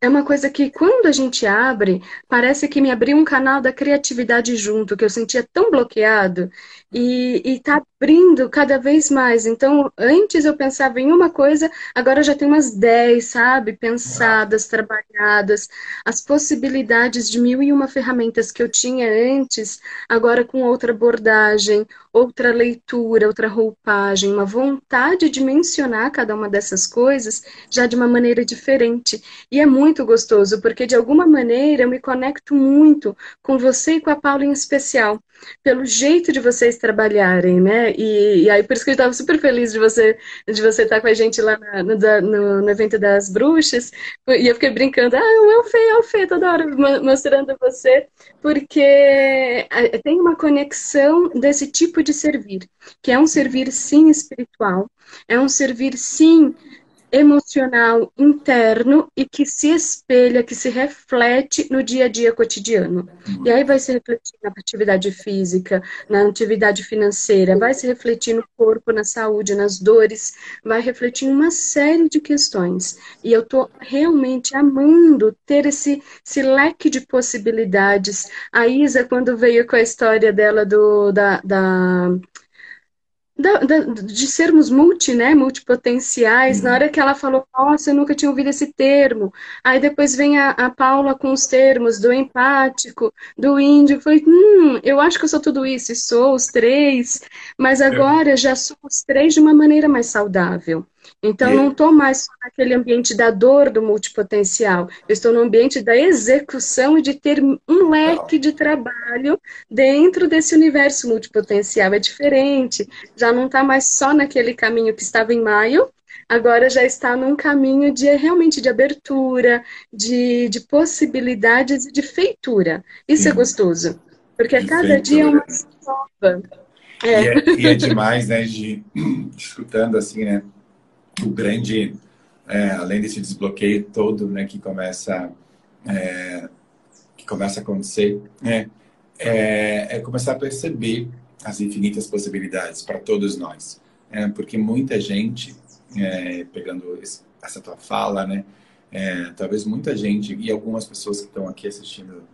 é uma coisa que quando a gente abre, parece que me abriu um canal da criatividade junto, que eu sentia tão bloqueado, e, está abrindo cada vez mais. Então, antes eu pensava em uma coisa, agora já tem umas 10, sabe? Pensadas, trabalhadas. As possibilidades de mil e uma ferramentas que eu tinha antes, agora com outra abordagem, outra leitura, outra roupagem, uma vontade de mencionar cada uma dessas coisas já de uma maneira diferente. E é muito gostoso, porque de alguma maneira eu me conecto muito com você e com a Paula em especial pelo jeito de vocês trabalharem, né? E, e aí por isso que eu estava super feliz de você de você estar com a gente lá na, no, no, no, evento das bruxas. E eu fiquei brincando, ah, o Elfê, Elfê, toda hora mostrando você, porque tem uma conexão desse tipo de servir, que é um servir sim espiritual, é um servir sim emocional interno e que se espelha, que se reflete no dia a dia cotidiano. E aí vai se refletir na atividade física, na atividade financeira, vai se refletir no corpo, na saúde, nas dores, vai refletir em uma série de questões. E eu estou realmente amando ter esse, esse leque de possibilidades. A Isa, quando veio com a história dela do, da, da da, da, de sermos multi, né, multipotenciais. Uhum. Na hora que ela falou, nossa, eu nunca tinha ouvido esse termo. Aí depois vem a, a Paula com os termos do empático, do índio. Eu falei, hum, eu acho que eu sou tudo isso, e sou os três, mas é. agora já sou os três de uma maneira mais saudável. Então, não estou mais naquele ambiente da dor do multipotencial, eu estou no ambiente da execução e de ter um leque de trabalho dentro desse universo multipotencial. É diferente, já não está mais só naquele caminho que estava em maio, agora já está num caminho de realmente de abertura, de, de possibilidades e de feitura. Isso é gostoso, porque a cada feitura. dia é uma nova. É. E, é, e é demais, né, de escutando assim, né? O grande, é, além desse desbloqueio todo, né, que começa, é, que começa a acontecer, é, é, é começar a perceber as infinitas possibilidades para todos nós. É, porque muita gente, é, pegando essa tua fala, né, é, talvez muita gente e algumas pessoas que estão aqui assistindo,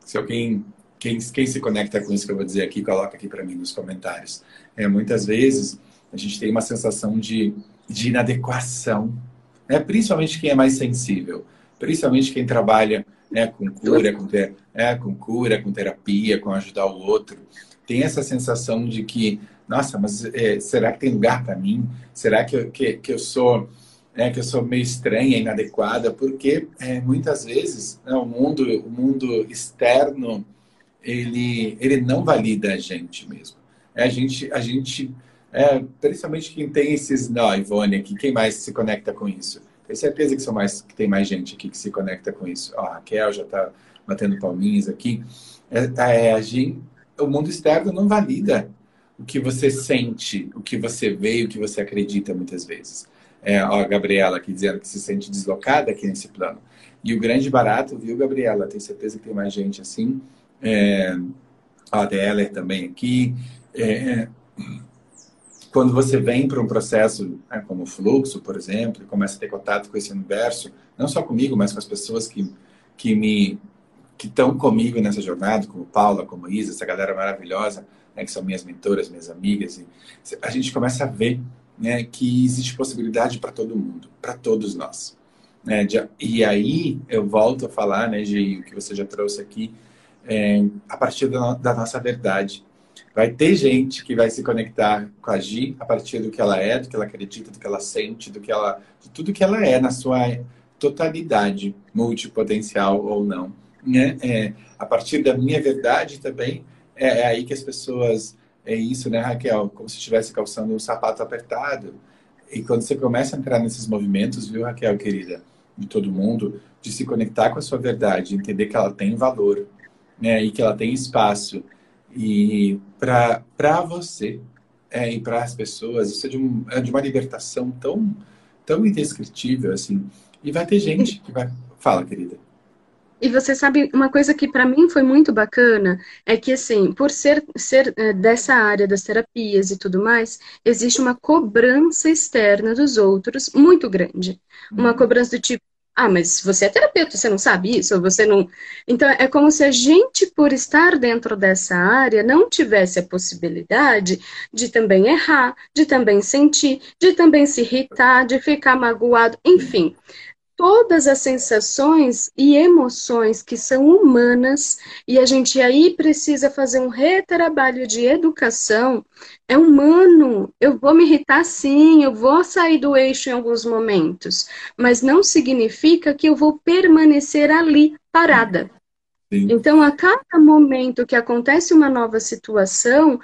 se alguém quem, quem se conecta com isso que eu vou dizer aqui, coloca aqui para mim nos comentários. É, muitas vezes a gente tem uma sensação de, de inadequação, né? principalmente quem é mais sensível, principalmente quem trabalha né, com cura, com, ter, é, com cura, com terapia, com ajudar o outro. Tem essa sensação de que, nossa, mas é, será que tem lugar para mim? Será que eu, que, que eu sou é, que eu sou meio estranha, inadequada? Porque é, muitas vezes né, o mundo, o mundo externo ele, ele não valida a gente mesmo. É, a gente, a gente é, principalmente quem tem esses, não, Ivone aqui, quem mais se conecta com isso? Tenho certeza que, são mais, que tem mais gente aqui que se conecta com isso. Ó, a Raquel já está batendo palminhas aqui. É, é, a gente, o mundo externo não valida o que você sente, o que você vê, o que você acredita muitas vezes. É, ó, a Gabriela aqui dizendo que se sente deslocada aqui nesse plano. E o grande barato, viu, Gabriela? Tenho certeza que tem mais gente assim é, a Deller também aqui. É, quando você vem para um processo né, como fluxo, por exemplo, e começa a ter contato com esse universo, não só comigo, mas com as pessoas que, que me que estão comigo nessa jornada, como Paula, como Isa, essa galera maravilhosa, né, que são minhas mentoras, minhas amigas, e a gente começa a ver né, que existe possibilidade para todo mundo, para todos nós. Né, de, e aí eu volto a falar, né, de o que você já trouxe aqui, é, a partir da, da, nossa verdade. Vai ter gente que vai se conectar com a Gi a partir do que ela é, do que ela acredita, do que ela sente, do que ela, de tudo que ela é na sua totalidade, multipotencial ou não. Né? É, a partir da minha verdade também é, é, aí que as pessoas é isso, né, Raquel? Como se estivesse calçando um sapato apertado. E quando você começa a entrar nesses movimentos, viu, Raquel, querida, de todo mundo, de se conectar com a sua verdade, entender que ela tem valor, né, e que ela tem espaço e para você é, e para as pessoas isso é de, um, é de uma libertação tão tão indescritível assim e vai ter gente que vai fala querida e você sabe, uma coisa que para mim foi muito bacana é que, assim, por ser, ser é, dessa área das terapias e tudo mais, existe uma cobrança externa dos outros muito grande. Uma uhum. cobrança do tipo, ah, mas você é terapeuta, você não sabe isso? Você não. Então, é como se a gente, por estar dentro dessa área, não tivesse a possibilidade de também errar, de também sentir, de também se irritar, de ficar magoado, enfim todas as sensações e emoções que são humanas, e a gente aí precisa fazer um retrabalho de educação, é humano. Eu vou me irritar sim, eu vou sair do eixo em alguns momentos, mas não significa que eu vou permanecer ali parada. Então, a cada momento que acontece uma nova situação,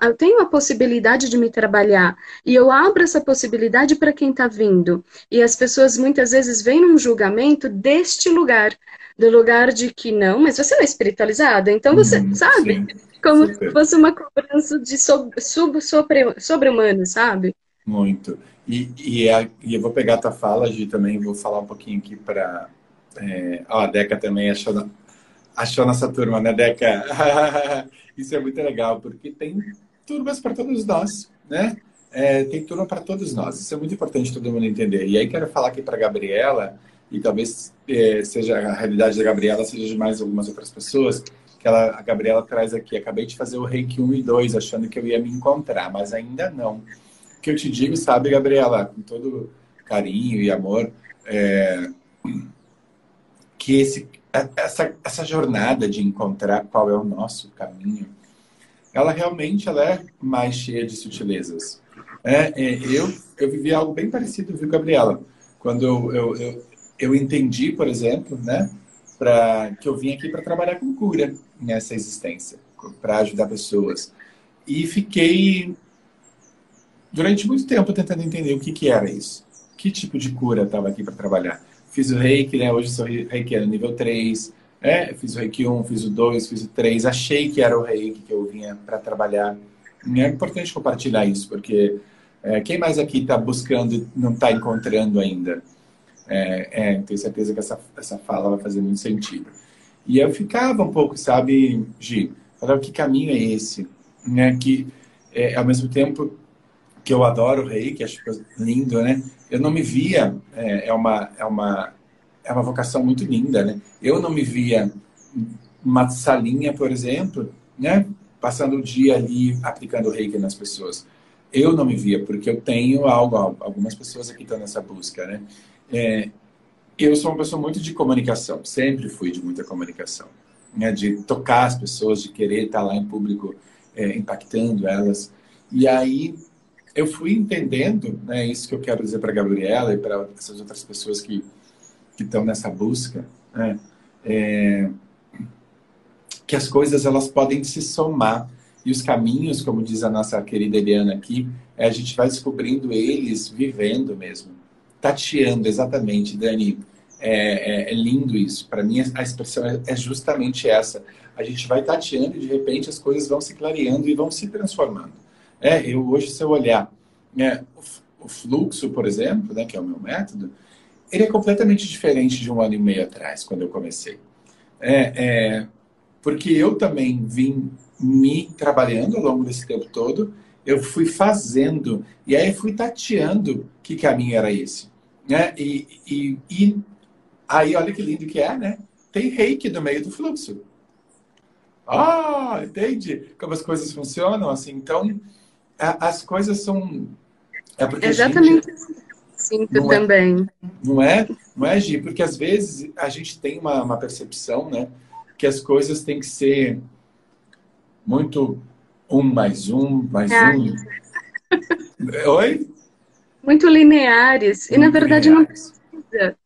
eu tenho a possibilidade de me trabalhar. E eu abro essa possibilidade para quem está vindo. E as pessoas muitas vezes vêm num julgamento deste lugar do lugar de que não, mas você não é espiritualizada, então você hum, sabe, sim, como se fosse uma cobrança de sobre, sobre, sobre, sobre humano, sabe? Muito. E, e, a, e, eu vou pegar a tua fala, Gi, também vou falar um pouquinho aqui para. É, a Deca também achou achou nossa turma, né, Deca? Isso é muito legal, porque tem turmas para todos nós, né? É, tem turma para todos nós. Isso é muito importante todo mundo entender. E aí quero falar aqui para Gabriela, e talvez é, seja a realidade da Gabriela, seja de mais algumas outras pessoas, que ela, a Gabriela traz aqui. Acabei de fazer o reiki 1 e 2, achando que eu ia me encontrar, mas ainda não. O que eu te digo, sabe, Gabriela, com todo carinho e amor, é, que esse essa, essa jornada de encontrar qual é o nosso caminho, ela realmente ela é mais cheia de sutilezas. É, é, eu, eu vivi algo bem parecido, viu, Gabriela? Quando eu, eu, eu, eu entendi, por exemplo, né, pra, que eu vim aqui para trabalhar com cura nessa existência, para ajudar pessoas. E fiquei durante muito tempo tentando entender o que, que era isso. Que tipo de cura estava aqui para trabalhar Fiz o reiki, né? Hoje sou reiki no nível 3. Né? Fiz o reiki 1, fiz o 2, fiz o 3. Achei que era o reiki que eu vinha para trabalhar. E é importante compartilhar isso, porque É, quem mais aqui está buscando, não está encontrando ainda? É, é, tenho certeza que essa, essa fala vai fazer muito sentido. E eu ficava um pouco, sabe, Gi, falava que caminho é esse? Né? Que, é, ao mesmo tempo que eu adoro o rei, que acho lindo, né? Eu não me via, é, é, uma, é, uma, é uma vocação muito linda, né? Eu não me via uma salinha, por exemplo, né? Passando o dia ali aplicando reiki nas pessoas. Eu não me via, porque eu tenho algo, algumas pessoas aqui estão nessa busca, né? É, eu sou uma pessoa muito de comunicação, sempre fui de muita comunicação, né? De tocar as pessoas, de querer estar lá em público é, impactando elas. E aí eu fui entendendo, né? Isso que eu quero dizer para Gabriela e para essas outras pessoas que, que estão nessa busca, né? É, que as coisas elas podem se somar e os caminhos, como diz a nossa querida Eliana aqui, é, a gente vai descobrindo eles vivendo mesmo, tateando exatamente, Dani. É, é, é lindo isso. Para mim, a expressão é, é justamente essa. A gente vai tateando e de repente as coisas vão se clareando e vão se transformando. É, eu hoje, se eu olhar né, o, fluxo, por exemplo, né, que é o meu método, ele é completamente diferente de um ano e meio atrás, quando eu comecei. É, é, porque eu também vim me trabalhando ao longo desse tempo todo, eu fui fazendo, e aí fui tateando que caminho era esse. Né? E, e, e aí, olha que lindo que é, né? Tem reiki no meio do fluxo. Ah, entende como as coisas funcionam? Assim, então, a, as coisas são. É porque Exatamente gente... sinto não também. É, não é, não é, Gi? Porque às vezes a gente tem uma, uma percepção, né? Que as coisas têm que ser muito um mais um, mais ah. um. Oi? Muito lineares. Muito e na verdade lineares. não precisa.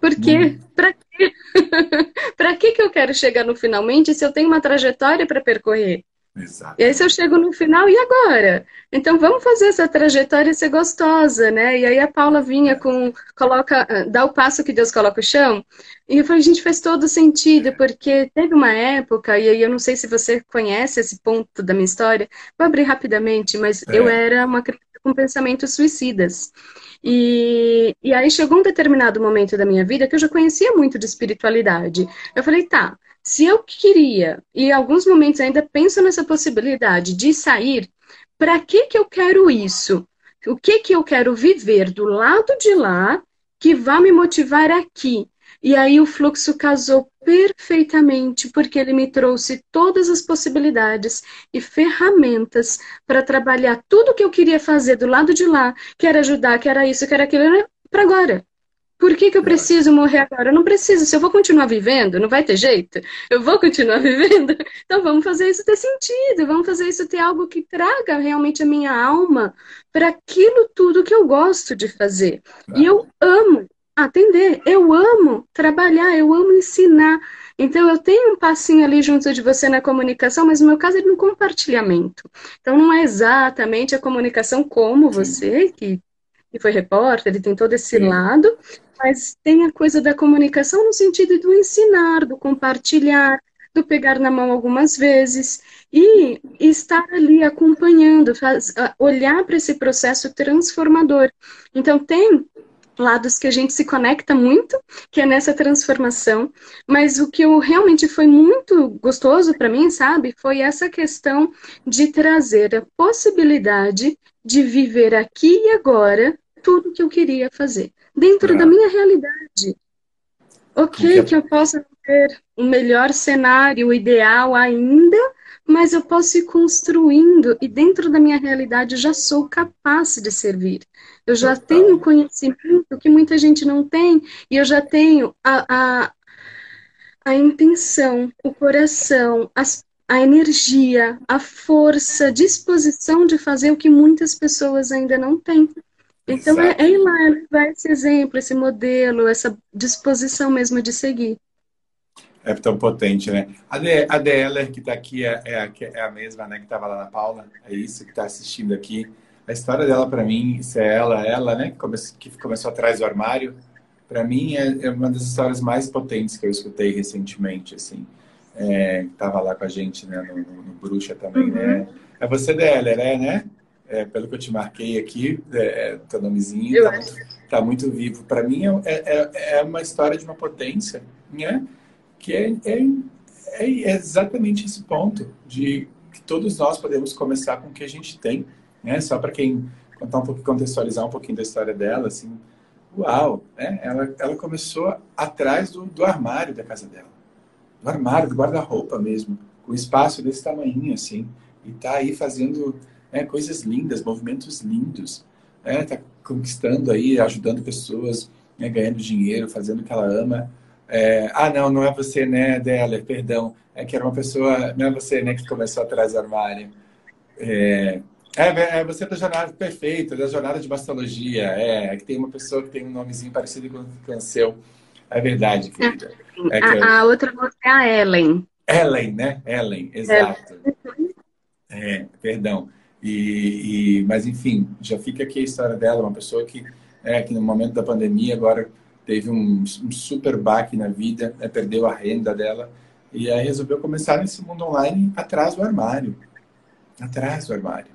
Por quê? Hum. Para quê? para que, que eu quero chegar no finalmente se eu tenho uma trajetória para percorrer? Exato. E aí se eu chego no final, e agora? Então vamos fazer essa trajetória ser gostosa, né? E aí a Paula vinha com, coloca, dá o passo que Deus coloca o chão. E eu falei, gente, faz todo sentido, porque teve uma época, e aí eu não sei se você conhece esse ponto da minha história, vou abrir rapidamente, mas é. eu era uma criança com pensamentos suicidas. E, e aí chegou um determinado momento da minha vida que eu já conhecia muito de espiritualidade. Eu falei, tá, se eu queria, e em alguns momentos ainda penso nessa possibilidade de sair, para que, que eu quero isso? O que, que eu quero viver do lado de lá que vai me motivar aqui? E aí o fluxo casou perfeitamente, porque ele me trouxe todas as possibilidades e ferramentas para trabalhar tudo que eu queria fazer do lado de lá, que era ajudar, que era isso, que era aquilo, para agora. Por que, que eu preciso morrer agora? Eu não preciso. Se eu vou continuar vivendo, não vai ter jeito. Eu vou continuar vivendo. Então vamos fazer isso ter sentido. Vamos fazer isso ter algo que traga realmente a minha alma para aquilo tudo que eu gosto de fazer. E eu amo atender. Eu amo trabalhar. Eu amo ensinar. Então, eu tenho um passinho ali junto de você na comunicação, mas no meu caso é no compartilhamento. Então, não é exatamente a comunicação como você, que, que foi repórter, ele tem todo esse Sim. lado, mas tem a coisa da comunicação no sentido do ensinar, do compartilhar, do pegar na mão algumas vezes e estar ali acompanhando, faz, olhar para esse processo transformador. Então, tem lados que a gente se conecta muito, que é nessa transformação, mas o que eu realmente foi muito gostoso para mim, sabe, foi essa questão de trazer a possibilidade de viver aqui e agora tudo que eu queria fazer dentro é. da minha realidade. Ok, que eu possa ter um melhor cenário, o ideal ainda, mas eu posso ir construindo e dentro da minha realidade eu já sou capaz de servir. Eu já Total. tenho conhecimento que muita gente não tem e eu já tenho a, a, a intenção, o coração, as, a energia, a força, a disposição de fazer o que muitas pessoas ainda não têm. Então é, é ir lá, é levar esse exemplo, esse modelo, essa disposição mesmo de seguir. É tão potente, né? A, de, a Deller, que está aqui, é, é, a, é a mesma, né? Que estava lá na Paula. É isso que está assistindo aqui. A história dela, para mim, isso é ela, ela, né? Que começou, que começou atrás do armário. Para mim, é, é, uma das histórias mais potentes que eu escutei recentemente, assim. É, tava lá com a gente, né? No, no, no Bruxa também, né? uhum. né? É você, Deller, é, né? É, pelo que eu te marquei aqui, é, teu nomezinho está muito, tá muito, vivo. Para mim é, é, é, uma história de uma potência, né? Que é, é, é, exatamente esse ponto de que todos nós podemos começar com o que a gente tem, né? Só para quem contar um pouco, contextualizar um pouquinho da história dela, assim, uau, né? Ela, ela começou atrás do, do armário da casa dela, do armário, do guarda-roupa mesmo, com espaço desse tamanho, assim, e tá aí fazendo né, coisas lindas, movimentos lindos, né? Tá conquistando aí, ajudando pessoas, né, ganhando dinheiro, fazendo o que ela ama. É, ah, não, não é você, né, Deller, perdão. É que era uma pessoa, não é você, né, que começou atrás do armário. É, é, é você da jornada perfeita, da jornada de mastologia. É, é, que tem uma pessoa que tem um nomezinho parecido com, com o seu. É verdade, querida. É a, eu... a, outra moça é a Ellen. Ellen, né? Ellen, exato. É, perdão. E, e, mas, enfim, já fica aqui a história dela, uma pessoa que, é, que no momento da pandemia agora teve um, um super baque na vida, né, perdeu a renda dela, e aí resolveu começar nesse mundo online atrás do armário. Atrás do armário.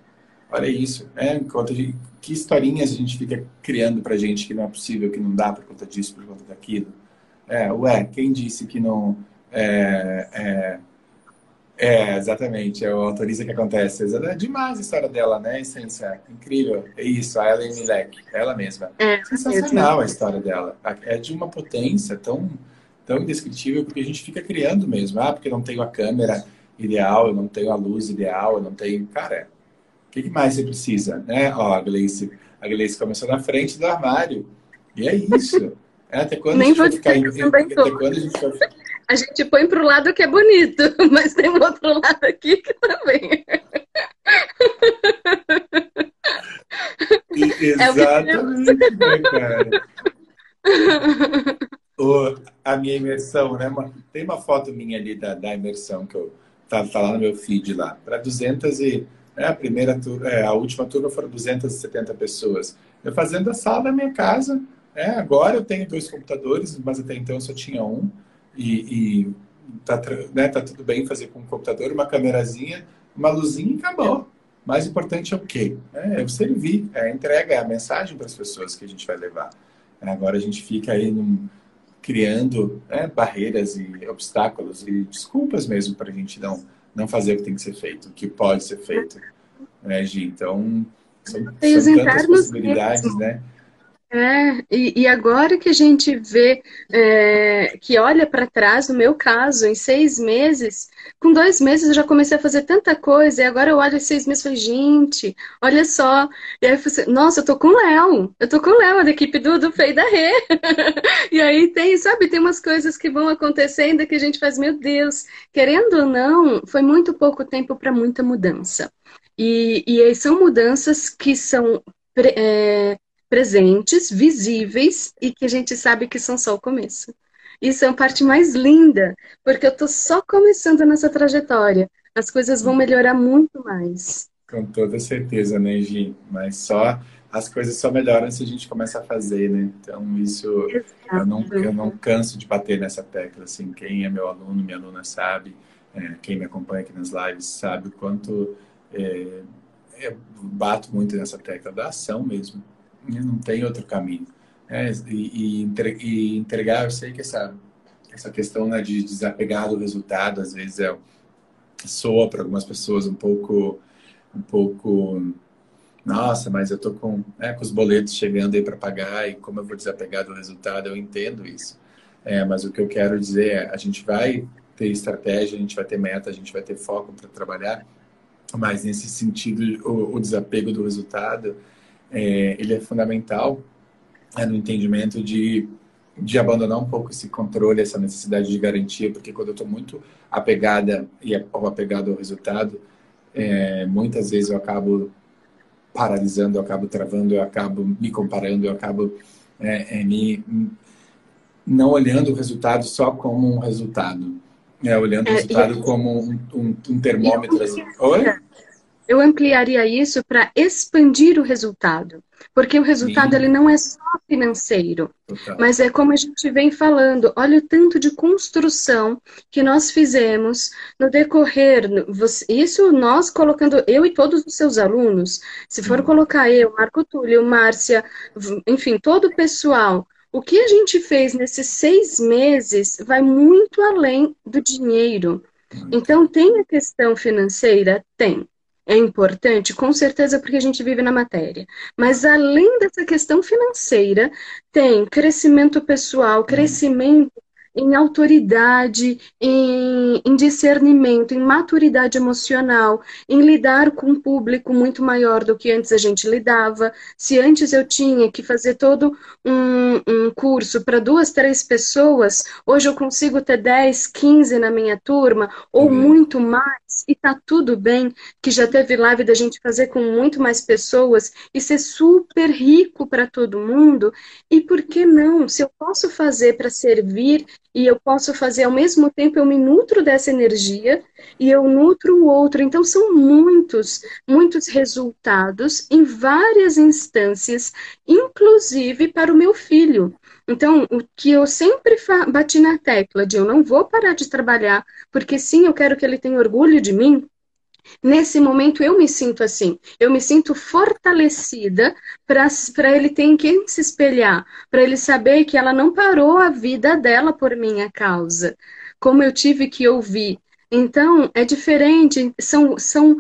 Olha isso, né? Enquanto gente, que historinhas a gente fica criando pra gente que não é possível, que não dá por conta disso, por conta daquilo. É, ué, quem disse que não. É, é, é exatamente, é o autoriza que acontece. É demais a história dela, né? Essência, incrível. É isso, a Ellen Milek, ela mesma. É, Sensacional a história dela. É de uma potência tão, tão indescritível, porque a gente fica criando mesmo. Ah, porque não tenho a câmera ideal, eu não tenho a luz ideal, eu não tenho. Cara, o que, mais você precisa? Né? Ó, a Gleice, a Gleice começou na frente do armário. E é isso. É, até quando Nem a gente vai ficar em, até quando a gente vai... A gente põe para o lado que é bonito, mas tem um outro lado aqui que também. exatamente, é né, cara? o, a minha imersão, né? Tem uma foto minha ali da, da imersão que eu tá, tá lá no meu feed lá, para 200 e é, a primeira é, a última turma foram 270 pessoas. Eu fazendo a sala da minha casa. É, agora eu tenho dois computadores, mas até então eu só tinha um. E, e tá, né, tá tudo bem fazer com um computador, uma câmerazinha, uma luzinha e acabou. Mais importante é o quê? É, é o servir, é a entrega, é a mensagem para as pessoas que a gente vai levar. É, agora a gente fica aí num, criando né, barreiras e obstáculos e desculpas mesmo para a gente não não fazer o que tem que ser feito, o que pode ser feito, né, Gi? Então, são, são tantas possibilidades, mesmo. né? É, e, e, agora que a gente vê, é, que olha para trás, no meu caso, em seis meses, com dois meses eu já comecei a fazer tanta coisa, e agora eu olho seis meses e falei, gente, olha só. E aí eu falei, nossa, eu tô com o Léo, eu tô com o Léo, da equipe do, do Fei da Rê. e aí tem, sabe, tem umas coisas que vão acontecendo que a gente faz, meu Deus, querendo ou não, foi muito pouco tempo para muita mudança. E, e são mudanças que são. É, presentes, visíveis e que a gente sabe que são só o começo. Isso é a parte mais linda, porque eu estou só começando nessa trajetória. As coisas vão melhorar muito mais. Com toda certeza, né, Gi? Mas só as coisas só melhoram se a gente começa a fazer, né? Então isso eu não, eu não canso de bater nessa tecla. Assim, quem é meu aluno, minha aluna sabe, é, quem me acompanha aqui nas lives sabe o quanto é, eu bato muito nessa tecla da ação mesmo não tem outro caminho. É, e, e, entregar, eu sei que essa, essa questão né, de desapegar do resultado, às vezes, é, soa para algumas pessoas um pouco, um pouco, nossa, mas eu tô com, né, com os boletos chegando aí para pagar e como eu vou desapegar do resultado, eu entendo isso. É, mas o que eu quero dizer é, a gente vai ter estratégia, a gente vai ter meta, a gente vai ter foco para trabalhar, mas nesse sentido, o, o desapego do resultado, é, ele é fundamental é, no entendimento de, de abandonar um pouco esse controle, essa necessidade de garantia, porque quando eu estou muito apegada e apegado ao resultado, é, muitas vezes eu acabo paralisando, eu acabo travando, eu acabo me comparando, eu acabo é, é me não olhando o resultado só como um resultado, é, olhando o é, resultado como um, um, um termômetro. Assim. Oi? Eu ampliaria isso para expandir o resultado. Porque o resultado ele não é só financeiro, Total. mas é como a gente vem falando. Olha o tanto de construção que nós fizemos no decorrer. Isso nós colocando, eu e todos os seus alunos. Se for uhum. colocar eu, Marco Túlio, Márcia, enfim, todo o pessoal o que a gente fez nesses seis meses vai muito além do dinheiro. Então, tem a questão financeira? Tem. É importante, com certeza, porque a gente vive na matéria. Mas além dessa questão financeira, tem crescimento pessoal, crescimento em autoridade, em, em, discernimento, em maturidade emocional, em lidar com um público muito maior do que antes a gente lidava. Se antes eu tinha que fazer todo um, um curso para duas, três pessoas, hoje eu consigo ter 10, 15 na minha turma, ou uhum. muito mais, e tá tudo bem, que já teve live da gente fazer com muito mais pessoas e ser super rico para todo mundo. E por que não? Se eu posso fazer para servir e eu posso fazer ao mesmo tempo, eu me nutro dessa energia e eu nutro o outro. Então, são muitos, muitos resultados em várias instâncias, inclusive para o meu filho. Então, o que eu sempre bati na tecla de eu não vou parar de trabalhar, porque sim, eu quero que ele tenha orgulho de mim, Nesse momento eu me sinto assim, eu me sinto fortalecida para ele ter em quem se espelhar, para ele saber que ela não parou a vida dela por minha causa. Como eu tive que ouvir então, é diferente, são, são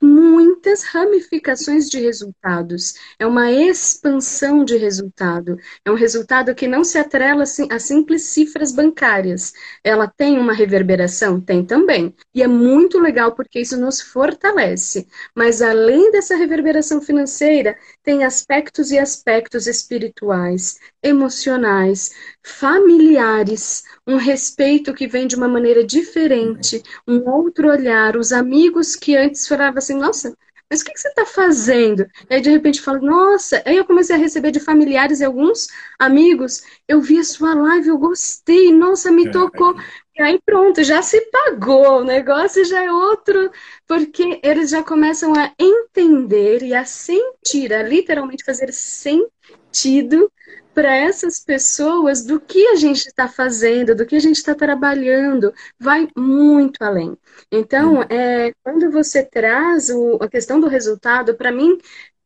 muitas ramificações de resultados. É uma expansão de resultado. É um resultado que não se atrela a simples cifras bancárias. Ela tem uma reverberação? Tem também. E é muito legal porque isso nos fortalece. Mas, além dessa reverberação financeira, tem aspectos e aspectos espirituais, emocionais, familiares, um respeito que vem de uma maneira diferente, um outro olhar, os amigos que antes falavam assim, nossa, mas o que, você está fazendo? E aí, de repente, fala, nossa, aí eu comecei a receber de familiares e alguns amigos, eu vi a sua live, eu gostei, nossa, me tocou. E aí pronto, já se pagou, o negócio já é outro, porque eles já começam a entender e a sentir, a literalmente fazer sentido para essas pessoas do que a gente está fazendo, do que a gente está trabalhando, vai muito além. Então, é, quando você traz o, a questão do resultado, para mim,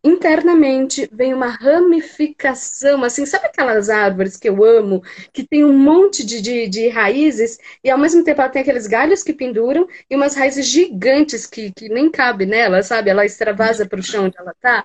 internamente vem uma ramificação, assim, sabe aquelas árvores que eu amo, que tem um monte de, de, de, raízes, e ao mesmo tempo ela tem aqueles galhos que penduram e umas raízes gigantes que, que nem cabe nela, sabe? Ela extravasa para o chão onde ela está.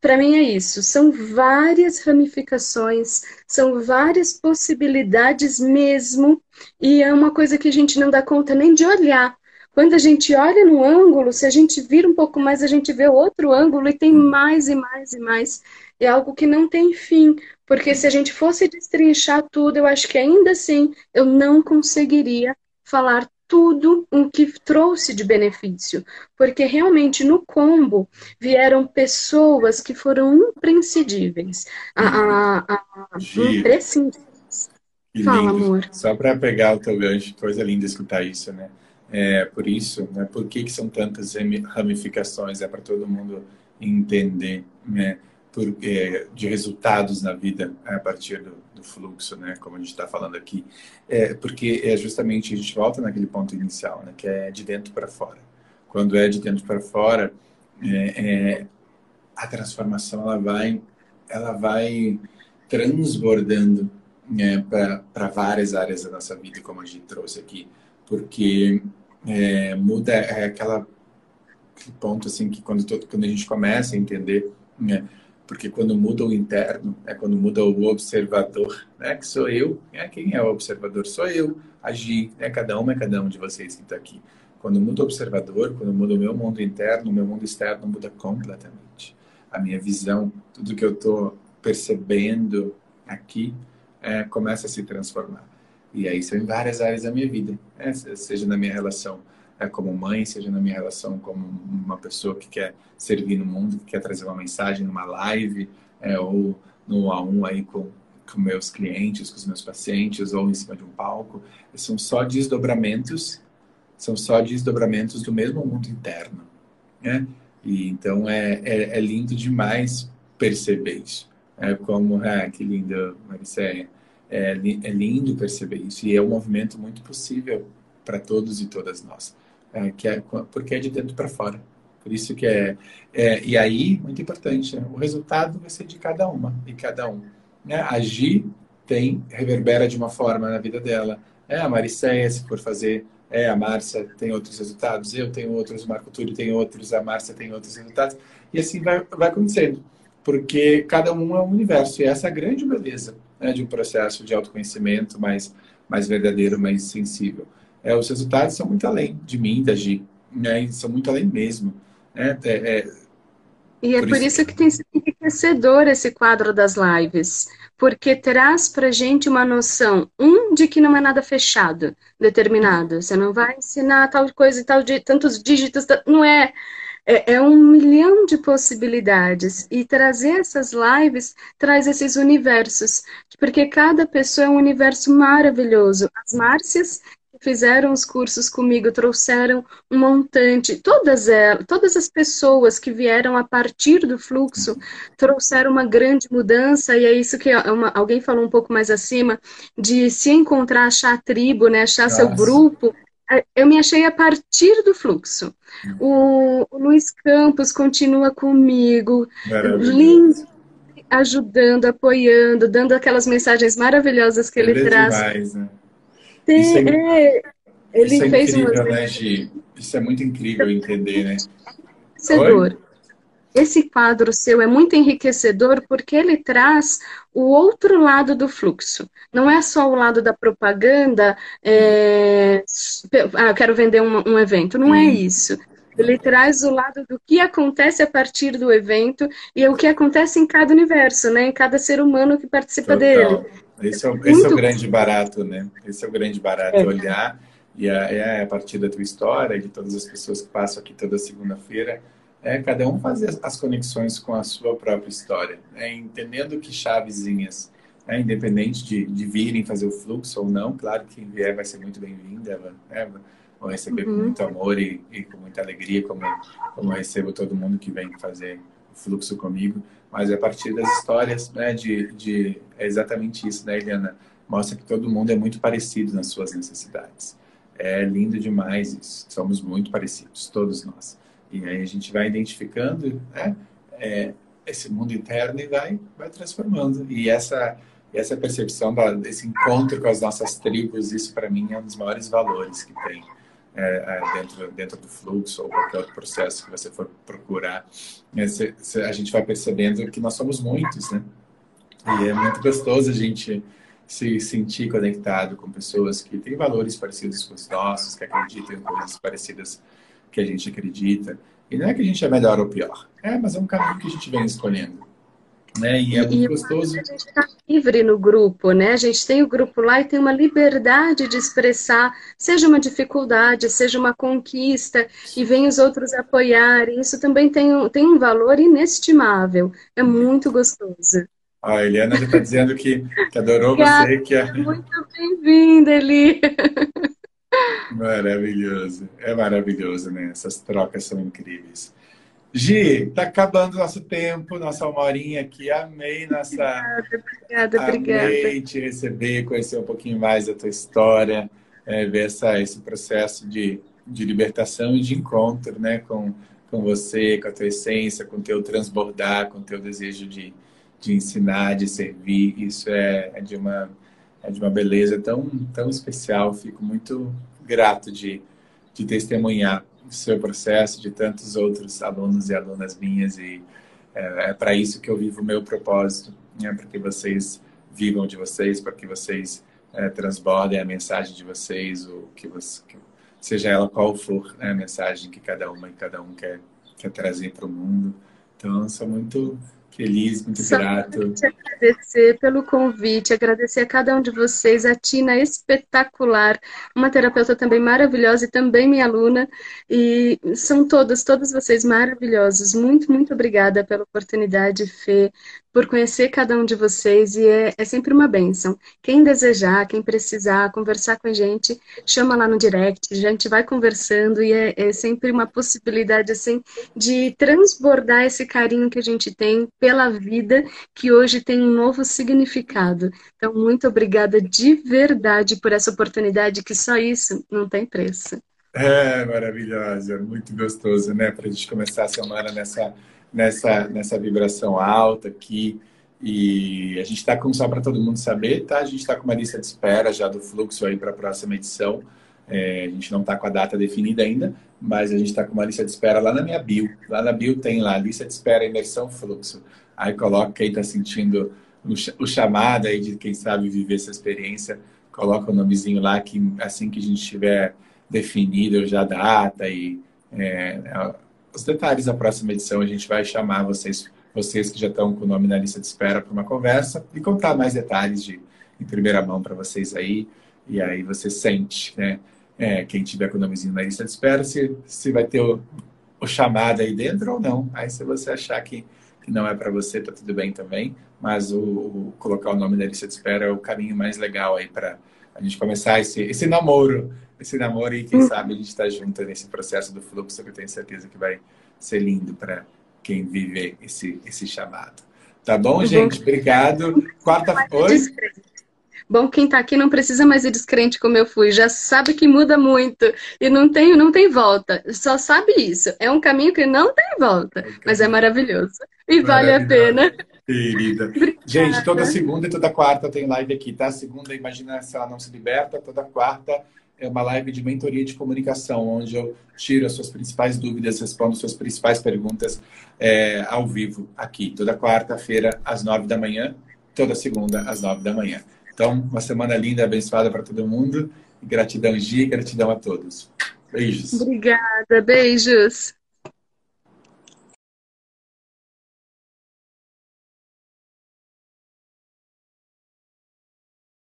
Para mim é isso. São várias ramificações, são várias possibilidades mesmo, e é uma coisa que a gente não dá conta nem de olhar. Quando a gente olha no ângulo, se a gente vira um pouco mais, a gente vê outro ângulo e tem mais e mais e mais. É algo que não tem fim, porque se a gente fosse destrinchar tudo, eu acho que ainda assim eu não conseguiria falar tudo o que trouxe de benefício, porque realmente no combo vieram pessoas que foram imprescindíveis, a, a, a, imprescindíveis. Fala, amor. Só para pegar o teu gancho, coisa linda escutar isso, né? É, por isso, né? Por que, que são tantas ramificações? É para todo mundo entender, né? Por, é, de resultados na vida a partir do, do fluxo, né? Como a gente está falando aqui, é porque é justamente a gente volta naquele ponto inicial, né? Que é de dentro para fora. Quando é de dentro para fora, é, é, a transformação ela vai, ela vai transbordando né, para várias áreas da nossa vida, como a gente trouxe aqui, porque é, muda é aquela ponto assim que quando quando a gente começa a entender né, porque quando muda o interno, é quando muda o observador, né, que sou eu, é quem é o observador? Sou eu, agir, né, cada um é cada um de vocês que está aqui. Quando muda o observador, quando muda o meu mundo interno, o meu mundo externo muda completamente. A minha visão, tudo que eu estou percebendo aqui, é, começa a se transformar. E aí são em várias áreas da minha vida, né? seja na minha relação é, como mãe, seja na minha relação como uma pessoa que quer servir no mundo, que quer trazer uma mensagem numa live, é, ou no a um aí com, com meus clientes, com os meus pacientes, ou em cima de um palco. São só desdobramentos, são só desdobramentos do mesmo mundo interno. né? E então é, é, é lindo demais perceber isso. É como, ah, que lindo, Maricéia. É, é lindo perceber isso e é um movimento muito possível para todos e todas nós, é, que é, porque é de dentro para fora. Por isso que é, é e aí muito importante, né? o resultado vai ser de cada uma e cada um. Né? Agir tem reverbera de uma forma na vida dela. É a Maricéia se for fazer é, a Márcia tem outros resultados, eu tenho outros, o Marco Túlio tem outros, a Márcia tem outros resultados, e assim vai, vai acontecendo, porque cada um é um universo, e essa é a grande beleza né, de um processo de autoconhecimento mais, mais verdadeiro, mais sensível. É, os resultados são muito além de mim, da Gi, né, são muito além mesmo. Né, é, é, e é por, por isso, isso que tem sido enriquecedor esse quadro das lives, porque traz para gente uma noção, um, de que não é nada fechado, determinado. Você não vai ensinar tal coisa e tal, de tantos dígitos, não é. É, é um milhão de possibilidades. E trazer essas lives traz esses universos, porque cada pessoa é um universo maravilhoso. As Márcias fizeram os cursos comigo trouxeram um montante. Todas elas, todas as pessoas que vieram a partir do fluxo trouxeram uma grande mudança, e é isso que é uma, alguém falou um pouco mais acima, de se encontrar, achar a tribo, né, achar Nossa. seu grupo. É, eu me achei a partir do fluxo. O, o Luiz Campos continua comigo, lindo, ajudando, apoiando, dando aquelas mensagens maravilhosas que ele, ele é traz. Demais, né? Tem, isso é, é, ele isso é fez incrível, umas... né, Gi? Isso é muito incrível entender, né? Enriquecedor. Esse quadro seu é muito enriquecedor porque ele traz o outro lado do fluxo. Não é só o lado da propaganda, é... ah, eu quero vender um, um evento. Não hum. é isso. Ele traz o lado do que acontece a partir do evento e o que acontece em cada universo, né? Em cada ser humano que participa Total. dele. Esse é, o, esse é o grande barato, né? Esse é o grande barato, é. olhar e é, a partir da tua história, de todas as pessoas que passam aqui toda segunda-feira, é cada um fazer as conexões com a sua própria história, né? entendendo que chavezinhas, né? independente de, de virem fazer o fluxo ou não, claro que quem vier vai ser muito bem-vinda, né? vou receber uhum. com muito amor e, e, com muita alegria, como, como eu recebo todo mundo que vem fazer o fluxo comigo, mas é a partir das histórias, né, de, de é exatamente isso, né, Eliana? Mostra que todo mundo é muito parecido nas suas necessidades. É lindo demais isso. Somos muito parecidos, todos nós. E aí a gente vai identificando, né, é, esse mundo interno e vai, vai transformando. E essa essa percepção da, encontro com as nossas tribos, isso para mim é um dos maiores valores que tem é, é, dentro, dentro do fluxo ou qualquer outro processo que você for procurar, a gente vai percebendo que nós somos muitos, né? E é muito gostoso a gente se sentir conectado com pessoas que têm valores parecidos com os nossos, que acreditam em coisas parecidas que a gente acredita. E não é que a gente é melhor ou pior, é, mas é um caminho que a gente vem escolhendo. Né? E é muito e gostoso. A gente está livre no grupo, né? A gente tem o grupo lá e tem uma liberdade de expressar, seja uma dificuldade, seja uma conquista, e vem os outros apoiarem. Isso também tem um, tem um valor inestimável. É muito gostoso. A Eliana já está dizendo que, que adorou Obrigada, você. Que é... Muito bem-vinda, Eli. Maravilhoso. É maravilhoso, né? Essas trocas são incríveis. Gi, tá acabando nosso tempo, nossa uma horinha aqui. Amei nossa. Obrigada, obrigada, Amei te receber, conhecer um pouquinho mais da tua história, é, ver essa, esse processo de, de libertação e de encontro, né, com, com você, com a tua essência, com o teu transbordar, com o teu desejo de, de ensinar, de servir. Isso é, é de uma é de uma beleza tão tão especial. Fico muito grato de, de testemunhar seu processo, de tantos outros alunos e alunas minhas, e é, é para isso que eu vivo o meu propósito, né, para que vocês vivam de vocês, para que vocês é, transbordem a mensagem de vocês, o que, você, que seja ela qual for né, a mensagem que cada uma e cada um quer, quer trazer para o mundo. Então, sou muito Feliz, muito Só grato. Te agradecer pelo convite, agradecer a cada um de vocês, a Tina espetacular, uma terapeuta também maravilhosa e também minha aluna. E são todas, todos vocês maravilhosos. Muito, muito obrigada pela oportunidade, Fê, por conhecer cada um de vocês e é, é, sempre uma benção. Quem desejar, quem precisar conversar com a gente, chama lá no direct, a gente vai conversando e é, é sempre uma possibilidade assim de transbordar esse carinho que a gente tem pela vida, que hoje tem um novo significado. Então, muito obrigada de verdade por essa oportunidade, que só isso não tem preço. É maravilhosa, muito gostoso, né? Para a gente começar a semana nessa nessa, nessa vibração alta aqui. E a gente está com, só para todo mundo saber, tá? A gente está com uma lista de espera já do fluxo aí para a próxima edição. É, a gente não está com a data definida ainda, mas a gente está com uma lista de espera lá na minha bio. Lá na bio tem lá, lista de espera imersão fluxo. Aí coloca quem está sentindo o, chamado aí de quem sabe viver essa experiência, coloca o nomezinho lá que assim que a gente tiver definido já a data e é, os detalhes da próxima edição a gente vai chamar vocês, vocês que já estão com o nome na lista de espera para uma conversa e contar mais detalhes de, em primeira mão para vocês aí. E aí você sente, né? É, quem tiver com o nomezinho na lista de espera, se, se vai ter o, o chamado aí dentro ou não. Aí se você achar que, que não é para você, tá tudo bem também. Mas o, o, colocar o nome na lista de espera é o caminho mais legal aí para a gente começar esse, esse namoro esse namoro e quem hum. sabe a gente está junto nesse processo do fluxo que eu tenho certeza que vai ser lindo para quem viver esse, esse chamado. Tá bom, Muito gente? Bom. Obrigado. Quarta-feira. Bom, quem está aqui não precisa mais ir descrente como eu fui, já sabe que muda muito e não tem, não tem volta. Só sabe isso. É um caminho que não tem volta, é mas é maravilhoso e vale a pena. Querida. Gente, toda segunda e toda quarta tem live aqui, tá? Segunda, imagina se ela não se liberta, toda quarta é uma live de mentoria de comunicação, onde eu tiro as suas principais dúvidas, respondo as suas principais perguntas é, ao vivo, aqui, toda quarta-feira, às nove da manhã, toda segunda, às nove da manhã. Então, uma semana linda, abençoada para todo mundo. Gratidão, Gi, gratidão a todos. Beijos. Obrigada, beijos.